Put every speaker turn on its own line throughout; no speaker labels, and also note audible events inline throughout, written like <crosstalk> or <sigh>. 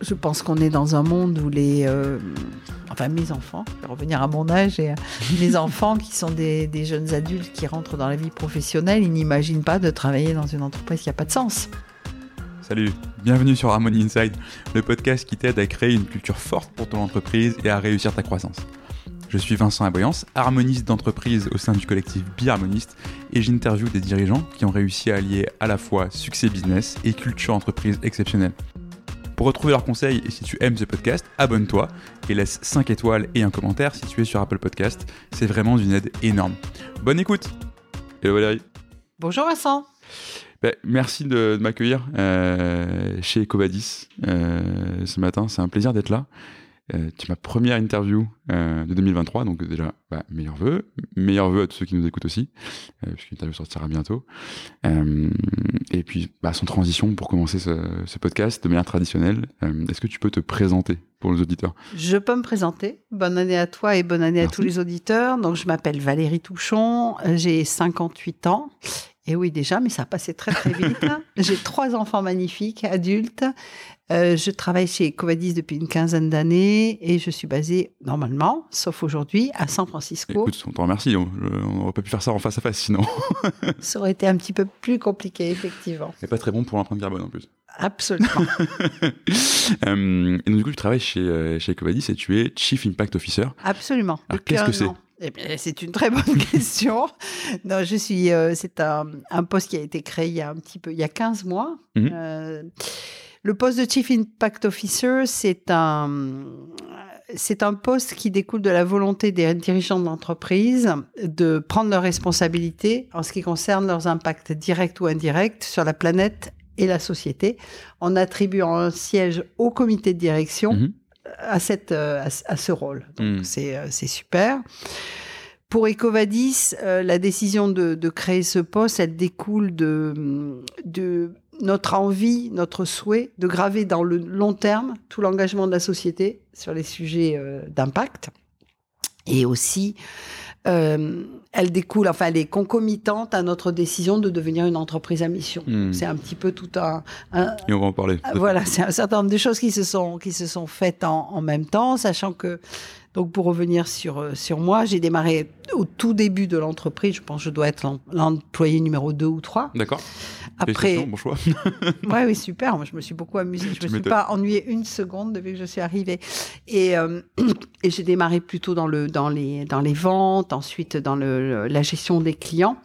Je pense qu'on est dans un monde où les, euh, enfin mes enfants, je vais revenir à mon âge, et euh, <laughs> mes enfants qui sont des, des, jeunes adultes qui rentrent dans la vie professionnelle, ils n'imaginent pas de travailler dans une entreprise qui n'a pas de sens.
Salut, bienvenue sur Harmony Inside, le podcast qui t'aide à créer une culture forte pour ton entreprise et à réussir ta croissance. Je suis Vincent Aboyance, harmoniste d'entreprise au sein du collectif Biharmoniste et j'interviewe des dirigeants qui ont réussi à allier à la fois succès business et culture entreprise exceptionnelle. Pour retrouver leurs conseils et si tu aimes ce podcast, abonne-toi et laisse 5 étoiles et un commentaire si tu es sur Apple Podcast. C'est vraiment d'une aide énorme. Bonne écoute Hello Valérie
Bonjour Vincent
ben, merci de, de m'accueillir euh, chez Ecovadis euh, ce matin. C'est un plaisir d'être là. Euh, tu ma première interview euh, de 2023, donc déjà, bah, meilleurs vœux, meilleurs vœux à tous ceux qui nous écoutent aussi, euh, puisque l'interview sortira bientôt. Euh, et puis, bah, sans transition, pour commencer ce, ce podcast de manière traditionnelle, euh, est-ce que tu peux te présenter pour les auditeurs?
Je peux me présenter. Bonne année à toi et bonne année
Merci.
à tous les auditeurs. Donc, je m'appelle Valérie Touchon, j'ai 58 ans. Et oui, déjà, mais ça a passé très très vite. <laughs> j'ai trois enfants magnifiques, adultes. Euh, je travaille chez Covadis depuis une quinzaine d'années et je suis basée normalement, sauf aujourd'hui, à San Francisco.
Écoute, on te remercie. On n'aurait pas pu faire ça en face à face sinon. <laughs>
ça aurait été un petit peu plus compliqué, effectivement.
Et pas très bon pour l'empreinte carbone en plus.
Absolument. <laughs>
euh, et donc, du coup, tu travailles chez, euh, chez Ecovadis et tu es Chief Impact Officer.
Absolument.
Alors, qu'est-ce que c'est
eh bien, c'est une très bonne <laughs> question. non, je suis. Euh, c'est un, un, poste qui a été créé il y a un petit peu, il y a 15 mois.
Mhm.
Mm -hmm. euh, le poste de Chief Impact Officer, c'est un, c'est un poste qui découle de la volonté des dirigeants de l'entreprise de prendre leurs responsabilités en ce qui concerne leurs impacts directs ou indirects sur la planète et la société, en attribuant un siège au comité de direction.
Mhm.
Mm -hmm à, cette, à, à, ce rôle. Donc, mmh. c'est super. Pour Ecovadis, euh, la décision de, de, créer ce poste, elle découle de, de notre envie, notre souhait de graver dans le long terme tout l'engagement de la société sur les sujets euh, d'impact. Et aussi, euh, elle découle, enfin, elle est concomitante à notre décision de devenir une entreprise à mission. Mmh. C'est un petit peu tout un, un,
Et on va en parler.
Voilà, c'est un certain nombre de choses qui se sont, qui se sont faites en, en même temps, sachant que, donc pour revenir sur, sur moi, j'ai démarré au tout début de l'entreprise. Je pense que je dois être l'employé numéro 2 ou 3.
D'accord.
Après,
bon choix. <laughs>
ouais, oui, super. Moi, je me suis beaucoup amusée. Je me suis pas ennuyée une seconde depuis que je suis arrivée. Et, euh, <clears throat> et j'ai démarré plutôt dans le, dans les, dans les ventes, ensuite dans le, la gestion des clients.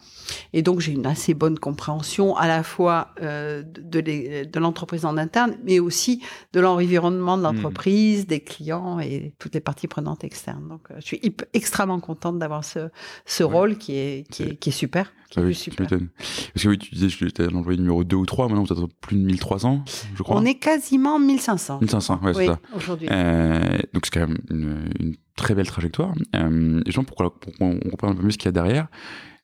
Et donc, j'ai une assez bonne compréhension à la fois euh, de, l'entreprise en interne, mais aussi de l'environnement de l'entreprise, mmh. des clients et toutes les parties prenantes externes. Donc, euh, je suis extrêmement contente d'avoir ce, ce ouais. rôle qui est, qui est, qui est super. Qui
ah
est
oui,
super.
Parce que oui, tu disais que tu étais l'employé numéro 2 ou 3, maintenant vous êtes plus de 1300, je crois.
On est quasiment 1500.
1500, ouais,
oui,
c'est ça.
aujourd'hui.
Euh, donc, c'est quand même une, une, très belle trajectoire. Euh, et genre, pour, pour qu'on comprenne un peu mieux ce qu'il y a derrière,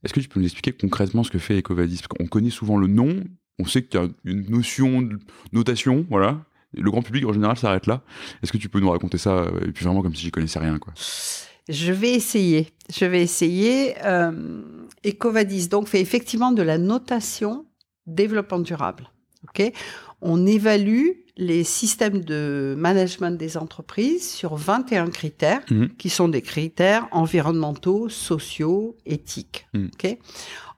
est-ce que tu peux nous expliquer concrètement ce que fait Ecovadis? Parce qu'on connaît souvent le nom, on sait qu'il y a une notion de notation, voilà. Le grand public en général s'arrête là. Est-ce que tu peux nous raconter ça et puis vraiment comme si j'y connaissais rien, quoi?
Je vais essayer. Je vais essayer. Euh, Ecovadis donc fait effectivement de la notation développement durable. Ok? On évalue les systèmes de management des entreprises sur 21 critères,
mmh.
qui sont des critères environnementaux, sociaux, éthiques.
Mmh.
Okay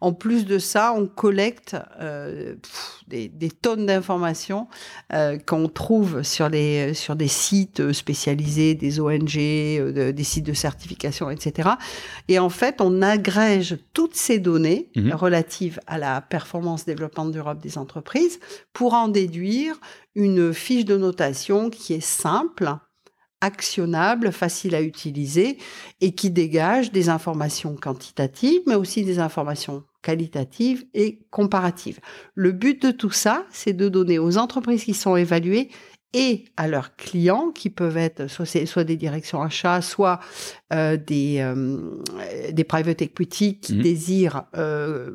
en plus de ça, on collecte euh, pff, des, des, tonnes d'informations euh, qu'on trouve sur, les, sur des sites spécialisés, des ONG, euh, de, des sites de certification, etc. Et en fait, on agrège toutes ces données
Mhm.
mmh. relatives à la performance développement durable des entreprises pour en déduire une fiche de notation qui est simple, actionnable, facile à utiliser et qui dégage des informations quantitatives, mais aussi des informations qualitatives et comparatives. Le but de tout ça, c'est de donner aux entreprises qui sont évaluées et à leurs clients, qui peuvent être soit, soit des directions achats, soit euh, des, euh, des private equity qui
Mhm.
désirent euh,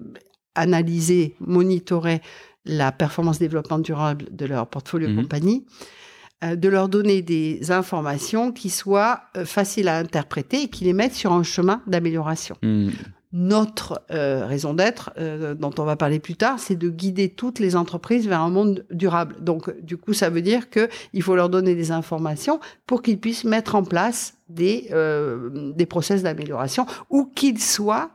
analyser, monitorer la performance développement durable de leur portfolio
Mhm.
compagnie, de leur donner des informations qui soient euh, faciles à interpréter et qui les mettent sur un chemin d'amélioration.
Mmh.
notre euh, raison d'être, euh, dont on va parler plus tard, c'est de guider toutes les entreprises vers un monde durable. Donc, du coup, ça veut dire que il faut leur donner des informations pour qu'ils puissent mettre en place des, euh, des process d'amélioration, où qu'ils soient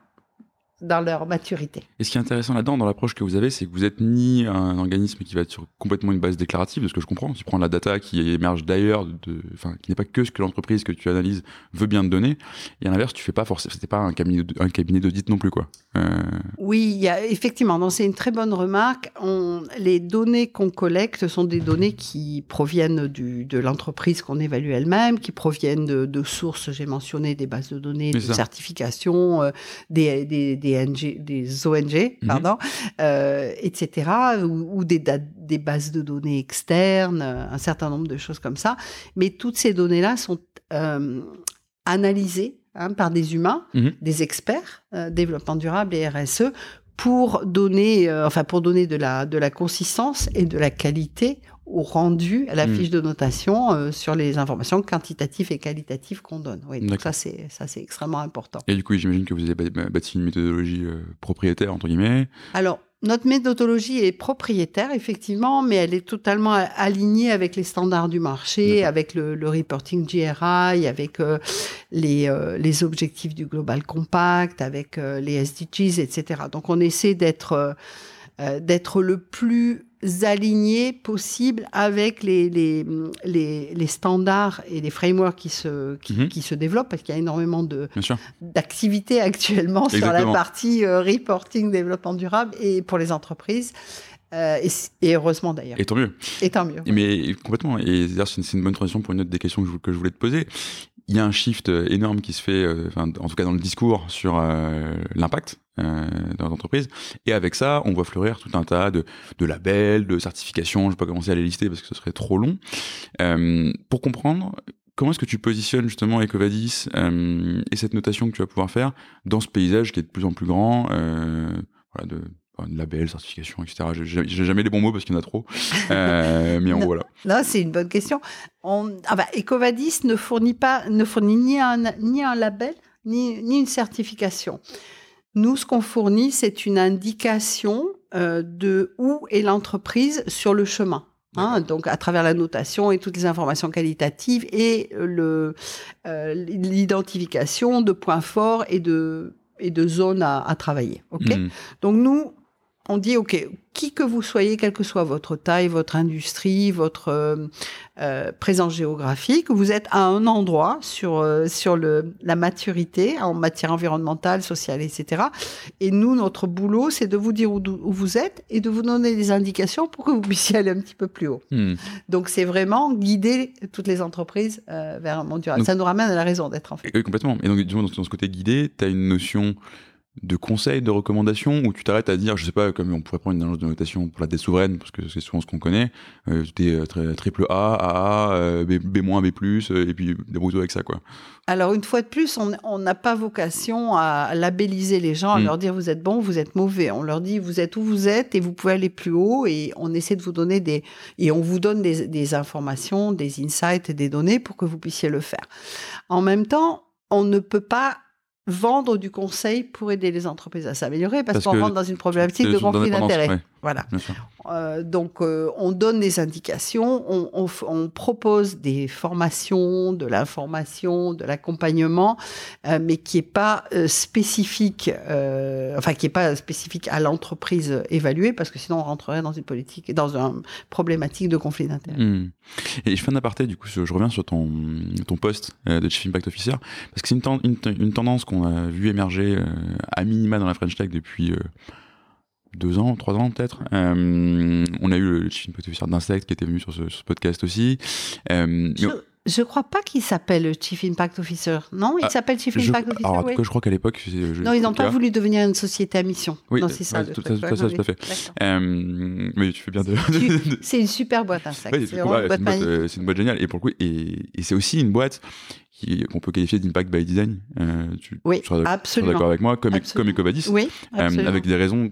dans leur maturité.
Et ce qui est intéressant là-dedans, dans l'approche que vous avez, c'est que vous êtes ni un organisme qui va être sur complètement une base déclarative, de ce que je comprends, qui prend la data qui émerge d'ailleurs, enfin, qui n'est pas que ce que l'entreprise que tu analyses veut bien te donner, et à l'inverse, tu fais pas forcément, c'était pas un cabinet, un cabinet d'audit non plus, quoi.
Euh... Oui, y a effectivement, donc c'est une très bonne remarque. On, les données qu'on collecte sont des données qui proviennent du, de l'entreprise qu'on évalue elle-même, qui proviennent de, de sources, j'ai mentionné des bases de données, de certification, euh, des, des, des des, ONG, mhm. pardon, euh, etc., ou, des, des, bases de données externes, un certain nombre de choses comme ça. Mais toutes ces données-là sont euh, analysées hein, par des humains, mhm. des experts, euh, développement durable et RSE, pour donner, enfin pour donner de la de la consistance et de la qualité au rendu à la hmm. fiche de notation euh, sur les informations quantitatives et qualitatives qu'on donne. Oui, donc ça c'est ça c'est extrêmement important.
Et du coup, j'imagine que vous avez bâti une méthodologie euh, propriétaire entre guillemets.
Alors notre méthodologie est propriétaire, effectivement, mais elle est totalement alignée avec les standards du marché, avec le, le, reporting GRI, avec euh, les, les objectifs du Global Compact, avec les SDGs, etc. Donc on essaie d'être d'être le plus alignés possibles avec les, les, les, les, standards et les frameworks qui se, qui, mhm. qui se développent, parce qu'il y a énormément d'activités actuellement sur la partie euh, reporting, développement durable et pour les entreprises. Euh, et, heureusement d'ailleurs.
Et tant mieux.
Et tant mieux.
Mais complètement. Et c'est une bonne transition pour une autre des questions que je, que je voulais te poser il y a un shift énorme qui se fait, euh, en tout cas dans le discours, sur euh, l'impact euh, dans l'entreprise. Et avec ça, on voit fleurir tout un tas de, de labels, de certifications. Je ne vais pas commencer à les lister parce que ce serait trop long. pour comprendre, comment est-ce que tu positionnes justement Ecovadis et cette notation que tu vas pouvoir faire dans ce paysage qui est de plus en plus grand voilà, de label, certification, etc. J'ai jamais les bons mots parce qu'il y en a trop. Euh, <laughs> mais en gros, voilà.
Là, c'est une bonne question. On, ah bah, Ecovadis ne fournit, pas, ne fournit ni, un, ni un label, ni, ni une certification. Nous, ce qu'on fournit, c'est une indication euh, de où est l'entreprise sur le chemin. Hein, donc à travers la notation et toutes les informations qualitatives et le euh, l'identification de points forts et de et de zones à, à travailler. Mmh. Donc nous on dit, OK, qui que vous soyez, quelle que soit votre taille, votre industrie, votre euh, euh, présence géographique, vous êtes à un endroit sur, euh, sur le, la maturité en matière environnementale, sociale, etc. Et nous, notre boulot, c'est de vous dire où, vous êtes et de vous donner des indications pour que vous puissiez aller un petit peu plus haut. Hmm. Donc, c'est vraiment guider toutes les entreprises vers un monde durable. Ça nous ramène à la raison d'être, en fait.
Oui, complètement. Et donc, dans ce côté guidé, tu as une notion de conseils, de recommandations, où tu t'arrêtes à dire, je sais pas, comme on pourrait prendre une agence de notation pour la dette souveraine, parce que c'est souvent ce qu'on connaît, euh, des euh, triple A, AA, euh, B, B-, B+, et puis des toi avec ça, quoi.
Alors, une fois de plus, on n'a pas vocation à labelliser les gens, à mm. leur dire vous êtes bon, vous êtes mauvais. On leur dit vous êtes où vous êtes et vous pouvez aller plus haut et on essaie de vous donner des, et on vous donne des, des informations, des insights et des données pour que vous puissiez le faire. En même temps, on ne peut pas vendre du conseil pour aider les entreprises à s'améliorer parce, qu'on rentre dans une problématique de conflit d'intérêts. Voilà. Euh, donc, euh, on donne des indications, on, on, on, propose des formations, de l'information, de l'accompagnement, euh, mais qui est pas spécifique, enfin qui est pas spécifique à l'entreprise évaluée, parce que sinon on rentrerait dans une politique, dans une problématique de conflit d'intérêts.
Hmm. Et je fais un aparté, du coup, je reviens sur ton ton poste de Chief Impact Officer, parce que c'est une, une, une, tendance qu'on a vu émerger à minima dans la French Tech depuis deux ans, trois ans peut-être. Euh, on a eu le chief impact officer d'Insect qui était venu sur ce, podcast aussi.
Euh, je, je crois pas qu'il s'appelle Chief Impact Officer. Non, il ah, s'appelle Chief Impact Officer.
Alors, je crois qu'à l'époque.
Non, ils n'ont pas voulu devenir une société à mission.
Oui,
non,
c'est ça. tout, ça, tout à fait. Euh, mais tu fais bien de.
c'est une super boîte, Insect.
c'est une, boîte, une boîte géniale. Et pour le coup, et, et c'est aussi une boîte qu'on peut qualifier d'impact by design. Euh, tu,
oui, seras, absolument.
d'accord avec moi, comme, comme Ecovadis,
oui,
euh, avec des raisons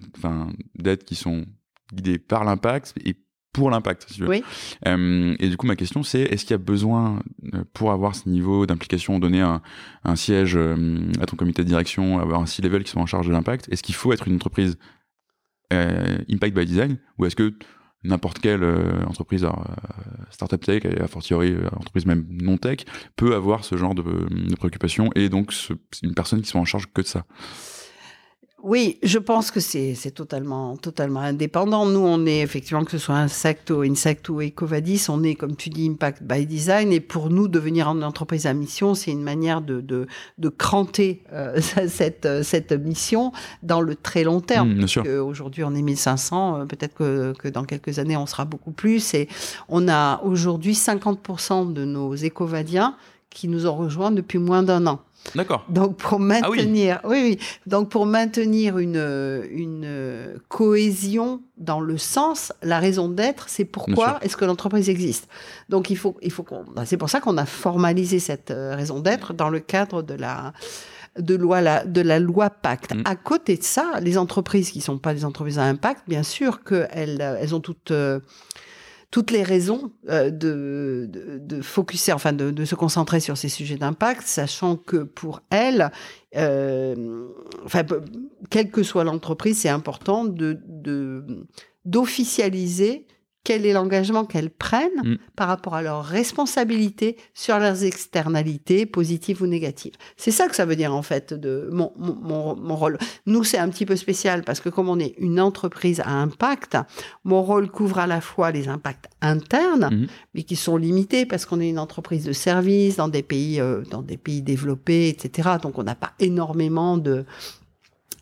d'être qui sont guidées par l'impact et pour l'impact. Si tu veux.
Oui.
Euh, et du coup, ma question, c'est est-ce qu'il y a besoin, euh, pour avoir ce niveau d'implication, donner un, un siège euh, à ton comité de direction, avoir un C-level qui soit en charge de l'impact, est-ce qu'il faut être une entreprise Impact by Design ou est-ce que n'importe quelle euh, entreprise, euh, startup tech, et a fortiori euh, entreprise même non tech, peut avoir ce genre de, de préoccupation et donc ce- une personne qui soit en charge que de ça
Oui, je pense que c'est totalement, totalement indépendant. Nous, on est effectivement, que ce soit Insecto, Insect ou Ecovadis, on est, comme tu dis, Impact by Design. Et pour nous, devenir une entreprise à mission, c'est une manière de, de, de cranter euh, <laughs> cette, cette mission dans le très long terme.
Mmh, bien sûr.
Aujourd'hui, on est 1500. euh, Peut-être que, que dans quelques années, on sera beaucoup plus. Et on a aujourd'hui 50% de nos écovadiens qui nous ont rejoints depuis moins d'un an.
D'accord.
Donc pour
oui.
maintenir, oui. oui, donc pour maintenir une une cohésion dans le sens, la raison d'être, c'est pourquoi est-ce que l'entreprise existe. Donc il faut il faut qu'on, bah, c'est pour ça qu'on a formalisé cette euh, raison d'être dans le cadre de la de loi la, de la loi Pacte.
Mm.
À côté de ça, les entreprises qui sont pas des entreprises à impact, bien sûr qu'elles elles ont toutes euh, toutes les raisons euh, de, de, focuser, enfin de, de se concentrer sur ces sujets d'impact, sachant que pour elles, euh, enfin, quelle que soit l'entreprise, c'est important de- d'officialiser quel est l'engagement qu'elles prennent
Mm.
par rapport à leurs responsabilités sur leurs externalités, positives ou négatives. C'est ça que ça veut dire en fait de mon, mon, mon, rôle. Nous, c'est un petit peu spécial parce que comme on est une entreprise à impact, mon rôle couvre à la fois les impacts internes,
Mhm.
mais qui sont limités parce qu'on est une entreprise de service dans des pays, euh, dans des pays développés, etc. Donc on n'a pas énormément de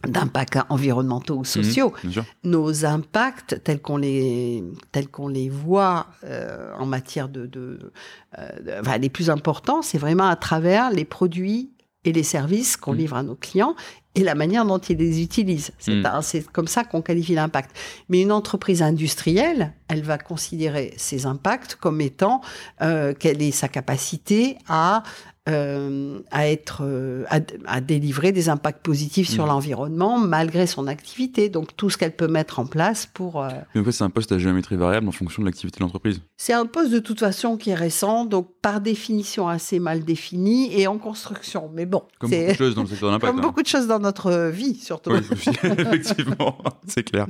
d'impacts environnementaux ou sociaux
Bien sûr.
nos impacts tels qu'on les tels qu'on les voit euh, en matière de, de, euh, de- enfin, les plus importants, c'est vraiment à travers les produits et les services qu'on
Mm.
livre à nos clients et la manière dont ils les utilisent. C'est
Mm.
un- c'est comme ça qu'on qualifie l'impact. Mais une entreprise industrielle, elle va considérer ces impacts comme étant euh, quelle est sa capacité à euh, à être euh, à, à délivrer des impacts positifs sur
Mm.
l'environnement malgré son activité. Donc tout ce qu'elle peut mettre en place pour. euh,
en fait, c'est un poste à géométrie variable en fonction de l'activité de l'entreprise.
C'est un poste de toute façon qui est récent, donc par définition assez mal défini et en construction. Mais bon,
Comme beaucoup de choses dans le secteur <laughs> de l'impact.
comme
hein.
beaucoup de choses dans notre vie surtout.
Oui, <laughs> effectivement, c'est clair.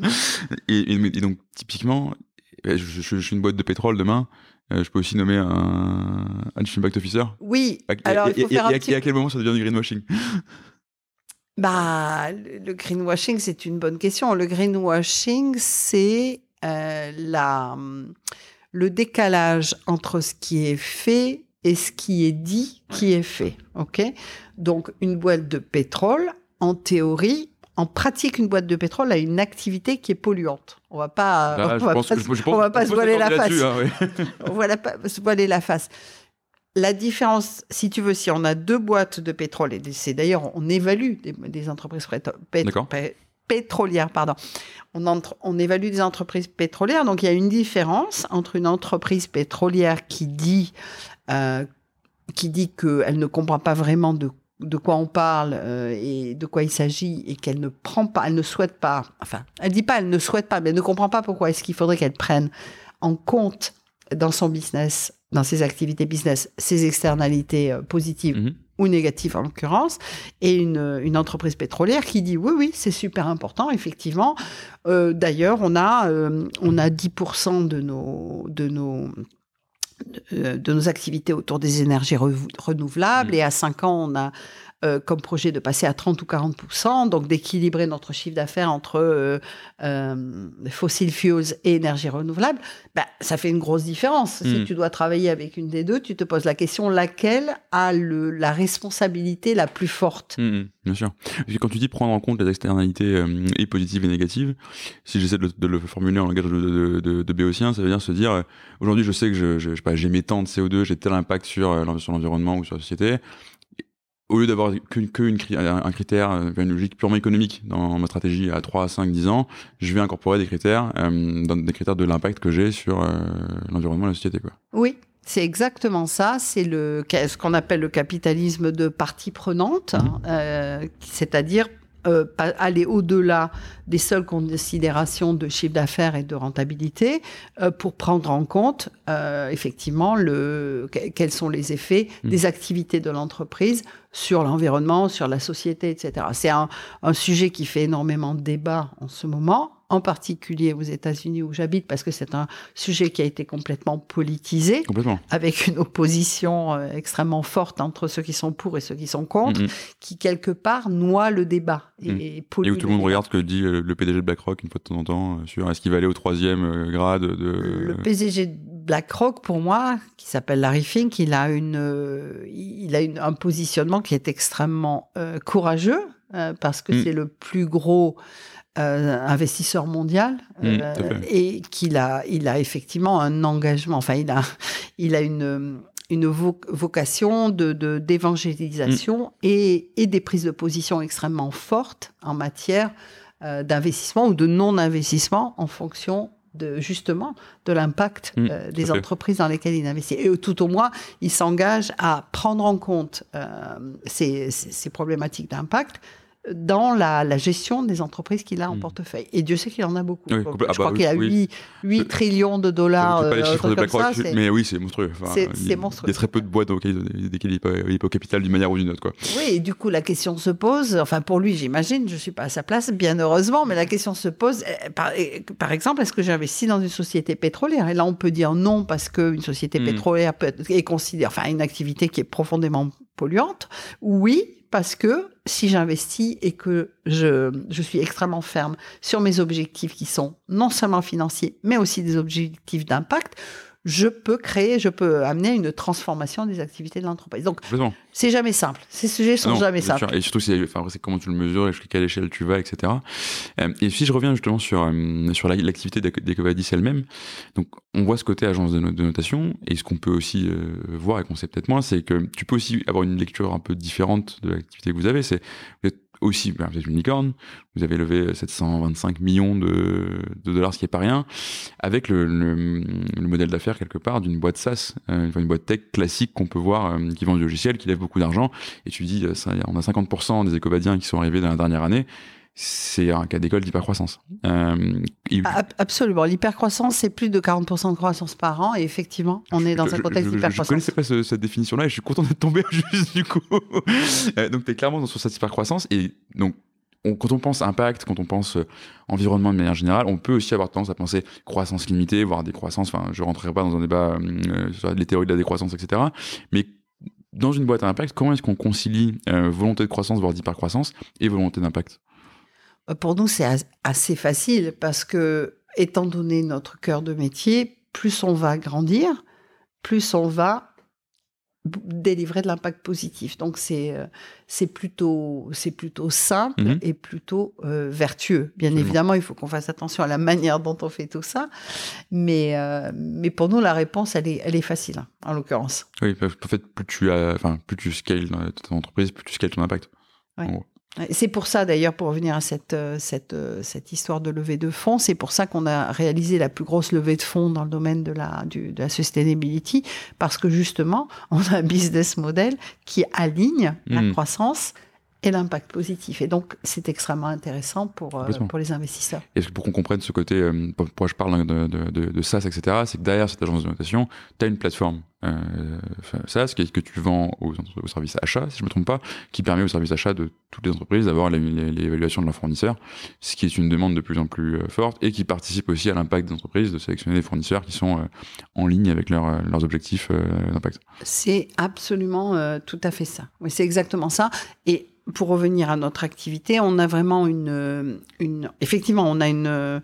Et, donc, typiquement, je, je- je suis une boîte de pétrole demain. euh, je peux aussi nommer un, un Chief Impact Officer.
Oui.
À-
Alors
et,
il faut
et-
faire un
et à-
petit
et à quel moment ça devient du greenwashing?
Bah, le le greenwashing, c'est une bonne question. Le greenwashing, c'est euh, la, le décalage entre ce qui est fait et ce qui est dit qui est fait. Ok? Donc, une boîte de pétrole, en théorie, en pratique, une boîte de pétrole a une activité qui est polluante. On va pas,
Là,
on va pas,
que- je- je pense-
on va pas
on
se voiler la face.
hein, ouais. <laughs>
on va pas- se voiler la face. La différence, si tu veux, si on a deux boîtes de pétrole, et c'est d'ailleurs, on évalue des, des entreprises pétro- pétrolières, pardon. On, entre- on évalue des entreprises pétrolières, donc il y a une différence entre une entreprise pétrolière qui dit, euh, qui dit qu'elle ne comprend pas vraiment de de quoi on parle euh, et de quoi il s'agit et qu'elle ne prend pas, elle ne souhaite pas, enfin, elle dit pas, elle ne souhaite pas, mais elle ne comprend pas pourquoi est-ce qu'il faudrait qu'elle prenne en compte dans son business, dans ses activités business, ses externalités euh, positives
Mhm.
ou négatives en l'occurrence, et une, une entreprise pétrolière qui dit oui, oui, c'est super important, effectivement. Euh, D'ailleurs, on a on a 10% de nos de nos de, de nos activités autour des énergies re- renouvelables
Mhm.
et à 5 ans on a euh, comme projet de passer à 30 ou 40% donc d'équilibrer notre chiffre d'affaires entre euh, euh, fossil fuels et énergie renouvelable, bah, ça fait une grosse différence. Si
Mhm.
tu dois travailler avec une des deux, tu te poses la question laquelle a le, la responsabilité la plus forte?
Mhm, bien sûr. Quand tu dis prendre en compte les externalités euh, et positives et négatives, si j'essaie de, le- de le formuler en langage de, de, béotien, ça veut dire se dire aujourd'hui je sais que je, je, je tant de CO2, j'ai tel impact sur, sur l'environnement ou sur la société. Au lieu d'avoir qu'une que une cri- un critère, euh, une logique purement économique dans ma stratégie à 3, 5, 10 ans, je vais incorporer des critères, euh, dans des critères de l'impact que j'ai sur euh, l'environnement et la société. Quoi.
Oui, c'est exactement ça. C'est le ce qu'on appelle le capitalisme de partie prenante, euh, c'est-à-dire euh, aller au-delà des seules considérations de chiffre d'affaires et de rentabilité euh, pour prendre en compte euh, effectivement le, quels sont les effets mmh. des activités de l'entreprise sur l'environnement, sur la société, etc. C'est un, un sujet qui fait énormément de débat en ce moment en particulier aux États-Unis où j'habite, parce que c'est un sujet qui a été complètement politisé, avec une opposition euh, extrêmement forte entre ceux qui sont pour et ceux qui sont contre, mm-hmm. qui quelque part noie le débat. Et, mm.
et, où tout le monde regarde ce que dit euh, le PDG de BlackRock une fois de temps en temps euh, sur est-ce qu'il va aller au troisième grade de...
Le PDG de BlackRock, pour moi, qui s'appelle Larry Fink, il a, une, il a une, un positionnement qui est extrêmement courageux, parce que mm. c'est le plus gros euh, investisseur mondial mmh, euh, et qu'il a, il a effectivement un engagement. Enfin, il a, il a une une vocation de d'évangélisation mmh. et, et, des prises de position extrêmement fortes en matière euh, d'investissement ou de non-investissement en fonction de justement de l'impact mmh, des entreprises dans lesquelles il investit. Et tout au moins, il s'engage à prendre en compte ces, ces, problématiques d'impact dans la, gestion des entreprises qu'il a en hmm. portefeuille. Et Dieu sait qu'il en a beaucoup. je ah crois bah qu'il a 8, trillions de dollars.
pas les euh, chiffres de BlackRock, mais oui, c'est monstrueux.
c'est monstrueux.
Il y a très peu de boîtes desquelles il n'est pas, au capital d'une manière ou d'une autre. Quoi.
Oui, et du coup, la question se pose, enfin pour lui, j'imagine, je ne suis pas à sa place, bien heureusement, mais la question se pose, eh, par, eh, par exemple, est-ce que j'investis dans une société pétrolière? Et là, on peut dire non, parce qu'une société hmm. pétrolière peut être, est considérée, enfin, une activité qui est profondément polluante. Oui, parce que si j'investis et que je, je suis extrêmement ferme sur mes objectifs qui sont non seulement financiers, mais aussi des objectifs d'impact, je peux créer, je peux amener une transformation des activités de l'entreprise. Donc, c'est jamais simple. Ces sujets sont jamais simples.
Et surtout, c'est enfin, comment tu le mesures, jusqu'à quelle échelle tu vas, etc. Euh, et si je reviens justement sur, euh, sur l'activité d'Ecovadis elle-même, donc on voit ce côté agence de, notation, et ce qu'on peut aussi euh, voir et qu'on sait peut-être moins, c'est que tu peux aussi avoir une lecture un peu différente de l'activité que vous avez. C'est aussi, ben, vous êtes une licorne, vous avez levé 725 millions de, de dollars, ce qui est pas rien, avec le, le, modèle d'affaires quelque part d'une boîte SaaS, euh, une boîte tech classique qu'on peut voir, euh, qui vend du logiciel, qui lève beaucoup d'argent, et tu dis, euh, ça, on a 50% des écobadiens qui sont arrivés dans la dernière année, c'est un cas d'école d'hypercroissance.
Euh, Absolument. L'hypercroissance, c'est plus de 40% de croissance par an. Et effectivement, on est dans un contexte d'hypercroissance. Je
ne connaissais pas cette définition-là et je suis content d'être tombé <laughs> juste du coup. Euh, donc, tu es clairement dans cette hypercroissance. Et donc, quand on pense impact, quand on pense euh, environnement de manière générale, on peut aussi avoir tendance à penser croissance limitée, voire décroissance. Enfin, je rentrerai pas dans un débat euh, sur les théories de la décroissance, etc. Mais dans une boîte à impact, comment est-ce qu'on concilie volonté de croissance, voire d'hypercroissance, et volonté d'impact?
euh, pour nous, c'est assez facile parce que, étant donné notre cœur de métier, plus on va grandir, plus on va délivrer de l'impact positif. Donc c'est euh, c'est plutôt c'est plutôt simple mmh et plutôt euh, vertueux. Bien évidemment, il faut qu'on fasse attention à la manière dont on fait tout ça, mais mais pour nous la réponse elle est elle est facile en l'occurrence.
Oui, en fait plus tu as enfin plus tu scales dans ton entreprise, plus tu scales ton impact.
C'est pour ça d'ailleurs, pour revenir à cette, euh, cette, euh, cette histoire de levée de fonds, c'est pour ça qu'on a réalisé la plus grosse levée de fonds dans le domaine de la, du, de la sustainability, parce que justement, <laughs> on a un business model qui aligne la hmm. croissance et l'impact positif. Et donc, c'est extrêmement intéressant pour, euh, pour les investisseurs.
Et pour qu'on comprenne ce côté, euh, pourquoi je parle de, de, de, de SaaS, etc., c'est que derrière cette agence de notation, tu as une plateforme euh, SaaS que, que tu vends aux, aux, services achats, si je ne me trompe pas, qui permet aux services achats de toutes les entreprises d'avoir l'évaluation de leurs fournisseurs, ce qui est une demande de plus en plus euh, forte et qui participe aussi à l'impact des entreprises de sélectionner des fournisseurs qui sont en ligne avec leur, leurs objectifs d'impact.
C'est absolument tout à fait ça. Oui, c'est exactement ça. Et pour revenir à notre activité, on a vraiment une, une effectivement, on a une,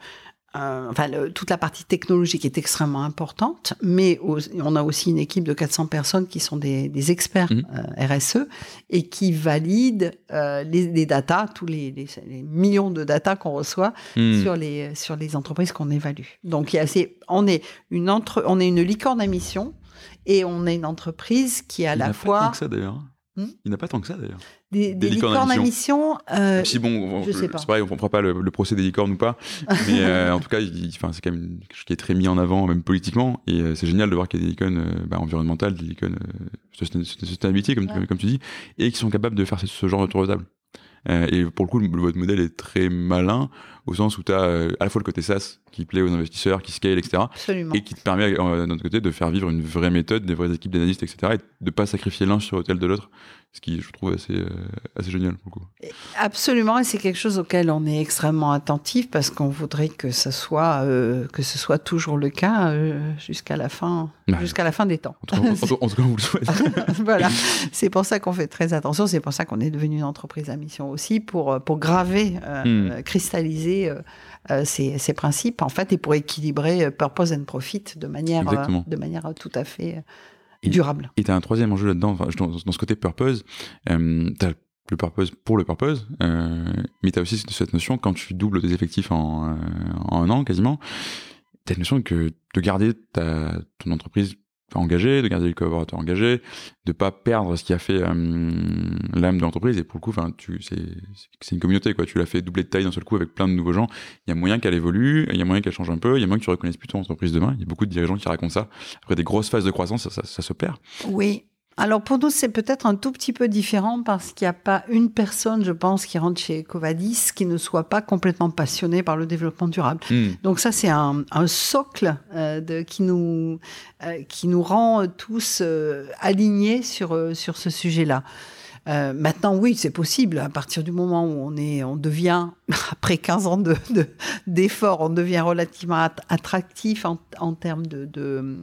euh, enfin, toute la partie technologique est extrêmement importante, mais on a aussi une équipe de 400 personnes qui sont des, des experts mmh. euh, RSE et qui valident euh, les, les datas, tous les, les, millions de datas qu'on reçoit mmh. sur les sur les entreprises qu'on évalue. Donc, il y a assez, on est une entre, on est une licorne à mission et on est une entreprise qui est à la fois.
Pas tant que ça d'ailleurs. Hmm il n'a pas tant que ça d'ailleurs.
Des, des, licornes, à mission.
Euh, si bon, c'est pareil, on ne comprend pas le, procès des licornes ou pas, mais euh, <laughs> en tout cas, c'est quand même quelque chose qui est très mis en avant, même politiquement, et euh, c'est génial de voir qu'il y a des licornes euh, bah, environnementales, des licornes sustainability, comme, comme, tu dis, et qui sont capables de faire ce, genre de tour de table. Euh, et pour le coup, votre modèle est très malin au sens où tu as à la fois le côté SaaS qui plaît aux investisseurs, qui scale, etc.
Absolument.
Et qui te permet, euh, d'un autre côté, de faire vivre une vraie méthode, des vraies équipes d'analystes, etc. Et de pas sacrifier l'un sur l'autel de l'autre. Ce qui, je trouve, assez, euh, assez génial.
Absolument, et c'est quelque chose auquel on est extrêmement attentif parce qu'on voudrait que ce soit euh, que ce soit toujours le cas euh, jusqu'à la fin jusqu'à la fin des temps.
En tout cas, tout- <laughs> en tout cas, on vous le souhaite. <laughs>
voilà, c'est pour ça qu'on fait très attention, c'est pour ça qu'on est devenu une entreprise à mission aussi pour pour graver,
Hmm.
cristalliser ces, ces principes en fait et pour équilibrer purpose and profit de manière de manière tout à fait
Et-
durable.
Et t'as un troisième enjeu là-dedans, enfin, dans, dans ce côté purpose, euh, t'as le purpose pour le purpose, euh, mais t'as aussi cette notion, quand tu doubles tes effectifs en, euh, en un an quasiment, t'as une notion que de garder ta, ton entreprise engagée, de garder les collaborateurs engagés, de pas perdre ce qui a fait euh, l'âme de l'entreprise, et pour le coup, enfin, tu, c'est, c'est une communauté, quoi. Tu l'as fait doubler de taille d'un seul coup avec plein de nouveaux gens. Il y a moyen qu'elle évolue, il y a moyen qu'elle change un peu, il y a moyen que tu reconnaisses plus ton entreprise demain. Il y a beaucoup de dirigeants qui racontent ça. Après des grosses phases de croissance, ça, ça, ça se perd.
Oui. Alors pour nous, c'est peut-être un tout petit peu différent parce qu'il n'y a pas une personne, je pense, qui rentre chez Covadis qui ne soit pas complètement passionnée par le développement durable.
Hmm.
Donc ça, c'est un, un socle euh, de, qui, nous, euh, qui nous rend tous euh, alignés sur, sur ce sujet-là. Euh, maintenant, oui, c'est possible. À partir du moment où on est, on devient, <laughs> après 15 ans de, de- d'efforts, on devient relativement at- attractif en, en termes de, de,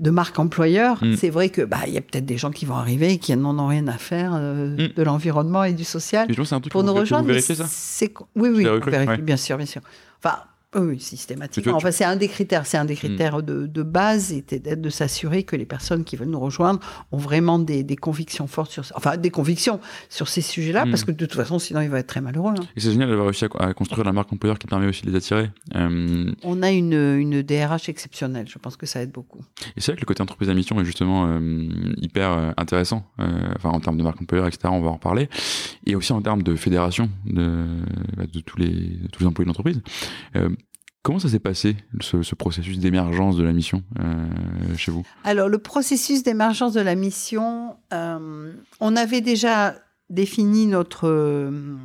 de marque employeur.
Mm.
C'est vrai que bah, y a peut-être des gens qui vont arriver et qui n'en ont rien à faire euh,
Mm.
de l'environnement et du social
c'est
pour nous rejoindre.
vérifiez ça
c'est oui, oui,
l'as
on
recru,
vérifie,
ouais.
bien sûr, bien sûr. Enfin, oui, systématiquement. Enfin, c'est un des critères, c'est un des critères de, de base, d'être- de s'assurer que les personnes qui veulent nous rejoindre ont vraiment des, des convictions fortes sur, enfin, des convictions sur ces sujets-là, parce que de toute façon, sinon, ils vont être très malheureux. hein.
Et c'est génial d'avoir réussi à, à construire la marque employeur qui permet aussi de les attirer. Euh,
On a une, une DRH exceptionnelle. Je pense que ça aide beaucoup.
et c'est vrai que le côté entreprise à mission est justement euh, hyper euh, intéressant. Euh, enfin, en termes de marque employeur, etc., on va en reparler. Et aussi en termes de fédération de, bah, de tous, les, de tous les employés de l'entreprise. Comment ça s'est passé, ce, ce processus d'émergence de la mission euh, chez vous?
Alors, le processus d'émergence de la mission, euh, on avait déjà défini notre, euh,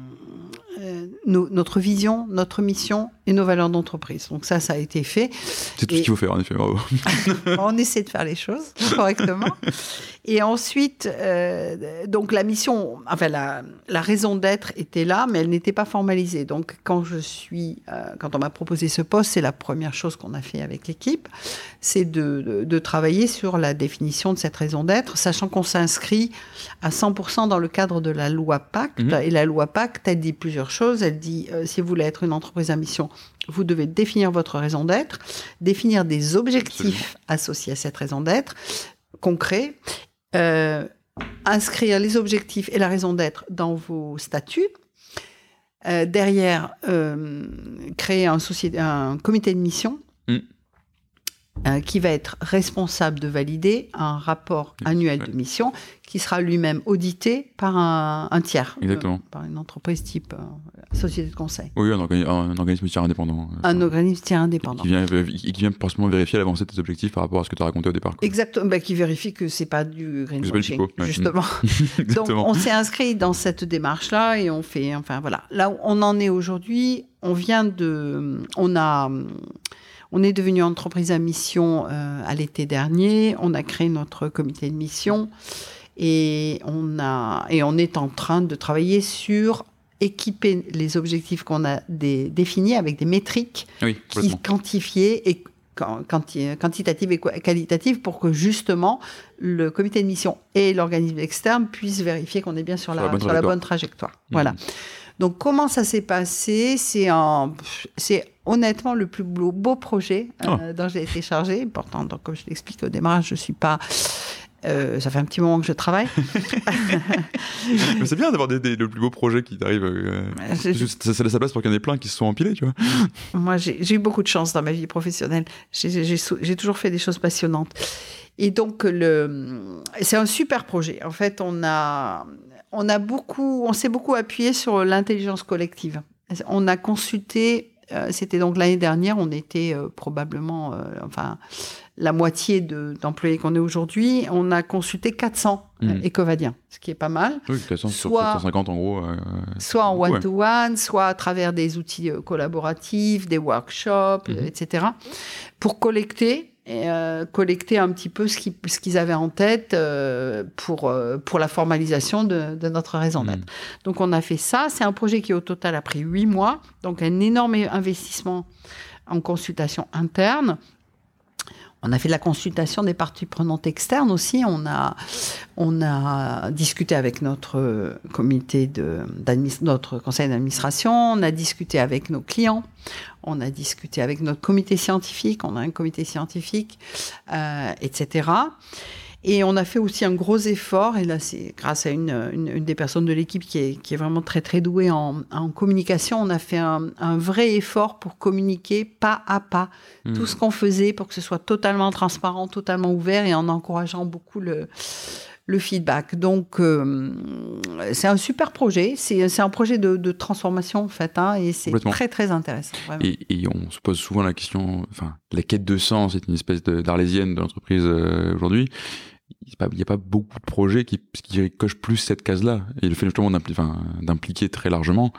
notre vision, notre mission et nos valeurs d'entreprise. Donc ça, ça a été fait.
C'est tout
Et-
ce qu'il faut faire, en effet. Bravo. <laughs>
on essaie de faire les choses correctement. Et ensuite, euh, donc la mission, enfin la, la raison d'être était là, mais elle n'était pas formalisée. Donc quand je suis, euh, quand on m'a proposé ce poste, c'est la première chose qu'on a fait avec l'équipe, c'est de, de, de travailler sur la définition de cette raison d'être, sachant qu'on s'inscrit à 100% dans le cadre de la loi Pacte.
Mhm.
Et la loi Pacte, elle dit plusieurs choses. Elle dit, euh, si vous voulez être une entreprise à mission, vous devez définir votre raison d'être, définir des objectifs associés à cette raison d'être, concrets, euh, inscrire les objectifs et la raison d'être dans vos statuts. Euh, derrière, euh, créer un, comité de mission. Euh, qui va être responsable de valider un rapport annuel
ouais.
de mission qui sera lui-même audité par un, un tiers,
Exactement.
euh, par une entreprise type euh, société de conseil,
Oui, un, organi- un organisme tiers indépendant.
un organisme tiers indépendant.
qui vient, qui vient forcément vérifier l'avancée de tes objectifs par rapport à ce que tu as raconté au départ. quoi.
Exactement, bah, qui vérifie que c'est pas du
C'est pas du
greenwashing,
ouais.
justement. <laughs> <laughs> Donc,
Exactement.
on s'est inscrit dans cette démarche-là et on fait, enfin voilà. Là où on en est aujourd'hui, on vient de, on a, on est devenu entreprise à mission euh, à l'été dernier. On a créé notre comité de mission et on a, et on est en train de travailler sur équiper les objectifs qu'on a dé- définis avec des métriques
oui,
qui quantifiées et quan- quanti- quantitatives et qua- qualitatives pour que justement le comité de mission et l'organisme externe puissent vérifier qu'on est bien sur,
Sur
la,
la bonne
sur la
trajectoire.
bonne trajectoire. Voilà. Donc comment ça s'est passé? C'est honnêtement le plus beau, beau projet euh, dont j'ai été chargée. Pourtant, donc, comme je l'explique au démarrage, je suis pas. euh, ça fait un petit moment que je travaille. <laughs>
Mais c'est bien d'avoir des, des- le plus beau projet qui t'arrive. euh,
je-
ça, ça laisse la place pour qu'il y en ait plein qui se sont empilés, tu vois. <laughs>
Moi, j'ai eu beaucoup de chance dans ma vie professionnelle. J'ai- toujours fait des choses passionnantes. Et donc, le, c'est un super projet. En fait, on a, on a beaucoup, on s'est beaucoup appuyé sur l'intelligence collective. On a consulté euh, c'était donc l'année dernière, on était euh, probablement, euh, enfin, la moitié d'employés qu'on est aujourd'hui. On a consulté 400
Mhm.
écovadiens, ce qui est pas mal.
Oui, 400 sur
Soit-
750 en gros. euh,
Soit en
ouais.
one-to-one, soit à travers des outils euh, collaboratifs, des workshops, euh, etc. Pour collecter, et, euh, collecter un petit peu ce qu'ils ce qu'ils avaient en tête euh, pour, euh, pour la formalisation de, de notre raison d'être. Donc on a fait ça. C'est un projet qui au total a pris huit mois, donc un énorme investissement en consultation interne. On a fait de la consultation des parties prenantes externes aussi. On a, discuté avec notre euh, notre conseil d'administration. On a discuté avec nos clients. On a discuté avec notre comité scientifique. On a un comité scientifique, euh, etc. Et on a fait aussi un gros effort, et là c'est grâce à une, une, une des personnes de l'équipe qui est, qui est vraiment très très douée en, en communication, on a fait un, un vrai effort pour communiquer pas à pas
Mhm.
tout ce qu'on faisait pour que ce soit totalement transparent, totalement ouvert et en encourageant beaucoup le, le feedback. Donc euh, c'est un super projet, c'est un projet de, de transformation en fait, hein, et c'est très très intéressant.
Et, et on se pose souvent la question, enfin, la quête de sens est une espèce de- d'arlésienne de l'entreprise euh, aujourd'hui. Il n'y a, pas- beaucoup de projets qui, qui cochent plus cette case-là. Et le fait justement d'impliquer très largement,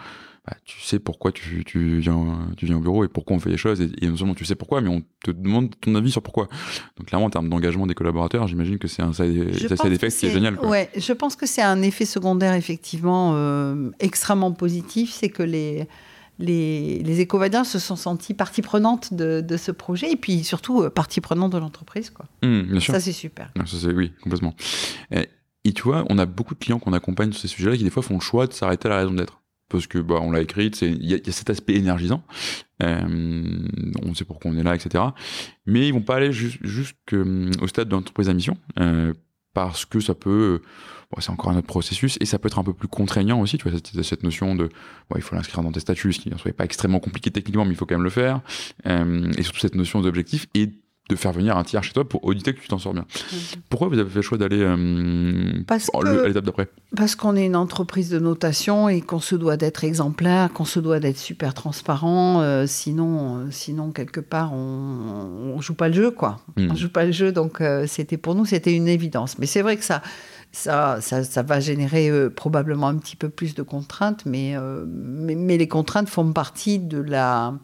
bah, tu sais pourquoi tu, tu, viens, tu viens au bureau et pourquoi on fait les choses. Et, et non seulement tu sais pourquoi, mais on te demande ton avis sur pourquoi. Donc clairement, en termes d'engagement des collaborateurs, j'imagine que c'est un side, effect qui est génial. Quoi.
Ouais, je pense que c'est un effet secondaire effectivement euh, extrêmement positif, c'est que les les, les écovadiens se sont sentis partie prenante de, de ce projet et puis surtout euh, partie prenante de l'entreprise. quoi.
Hum, bien sûr.
Ça, c'est super.
Non, ça, c'est- oui, complètement. Et, et tu vois, on a beaucoup de clients qu'on accompagne sur ces sujets-là qui des fois font le choix de s'arrêter à la raison d'être. Parce que bah, on l'a écrite, il y, a- il y a cet aspect énergisant. Euh, on sait pourquoi on est là, etc. Mais ils vont pas aller jus- jusqu'au stade de l'entreprise à mission. euh, parce que ça peut, bon, c'est encore un autre processus et ça peut être un peu plus contraignant aussi. Tu vois cette, cette notion de, bon, il faut l'inscrire dans tes statuts, ce qui ne soit pas extrêmement compliqué techniquement, mais il faut quand même le faire. Euh, et surtout cette notion d'objectif et de faire venir un tiers chez toi pour auditer que tu t'en sors bien. Pourquoi vous avez fait le choix d'aller euh, à l'étape d'après?
Parce qu'on est une entreprise de notation et qu'on se doit d'être exemplaire, qu'on se doit d'être super transparent. euh, sinon, euh, sinon quelque part, on, on joue pas le jeu, quoi.
Hmm.
On joue pas le jeu, donc c'était pour nous, c'était une évidence. Mais c'est vrai que ça, ça, ça, ça va générer euh, probablement un petit peu plus de contraintes, mais, euh, mais, mais les contraintes font partie de la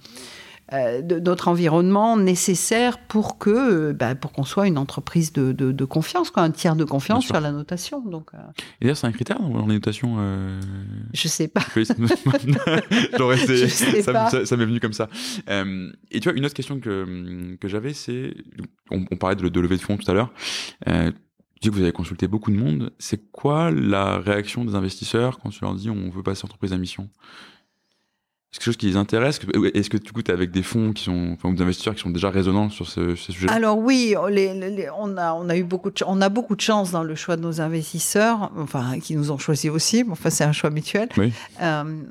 euh, de notre environnement nécessaire pour que bah, pour qu'on soit une entreprise de, de, de confiance, quoi, un tiers de confiance sur la notation. Donc,
Et d'ailleurs, c'est un critère dans les notations
je sais pas. <laughs> <laughs> <laughs> Je sais
ça,
pas.
ça- ça m'est venu comme ça. Et tu vois, une autre question que, que j'avais, c'est. On, on parlait de, de levée de fonds tout à l'heure. Dis que vous avez consulté beaucoup de monde. C'est quoi la réaction des investisseurs quand tu leur dis on veut passer entreprise à mission? Est-ce quelque chose qui les intéresse? Est-ce que du coup, tu es avec des fonds qui sont, enfin, ou des investisseurs qui sont déjà résonnants sur ce, ce sujet
Alors oui, les- les- les- on, a, on a eu beaucoup de, on a beaucoup de chance dans le choix de nos investisseurs, enfin qui nous ont choisis aussi. mais Enfin, c'est un choix mutuel.
Oui.
Euh,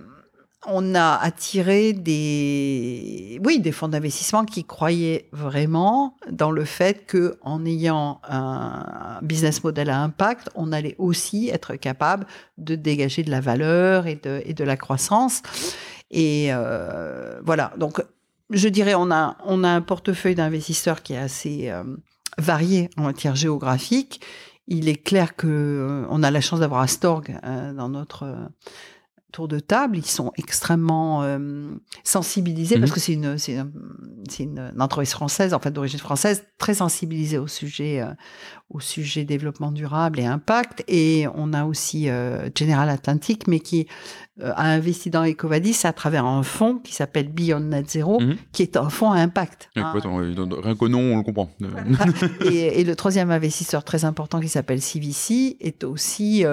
on a attiré des, oui, des fonds d'investissement qui croyaient vraiment dans le fait que, en ayant un business model à impact, on allait aussi être capable de dégager de la valeur et de, et de la croissance. Et euh, voilà. Donc, je dirais, on a, on a un portefeuille d'investisseurs qui est assez euh, varié en matière géographique. Il est clair que euh, on a la chance d'avoir Astorg dans notre tour de table. Ils sont extrêmement euh, sensibilisés
Mhm.
parce que c'est une, c'est une, une entreprise française, en fait d'origine française, très sensibilisée au sujet, euh, au sujet développement durable et impact. Et on a aussi euh, General Atlantic, mais qui a investi dans Ecovadis à travers un fonds qui s'appelle Beyond Net Zero,
Mhm.
qui est un fonds à impact. Hein.
Rien qu'au nom, on le comprend. <laughs>
et, et le troisième investisseur très important qui s'appelle CVC est aussi.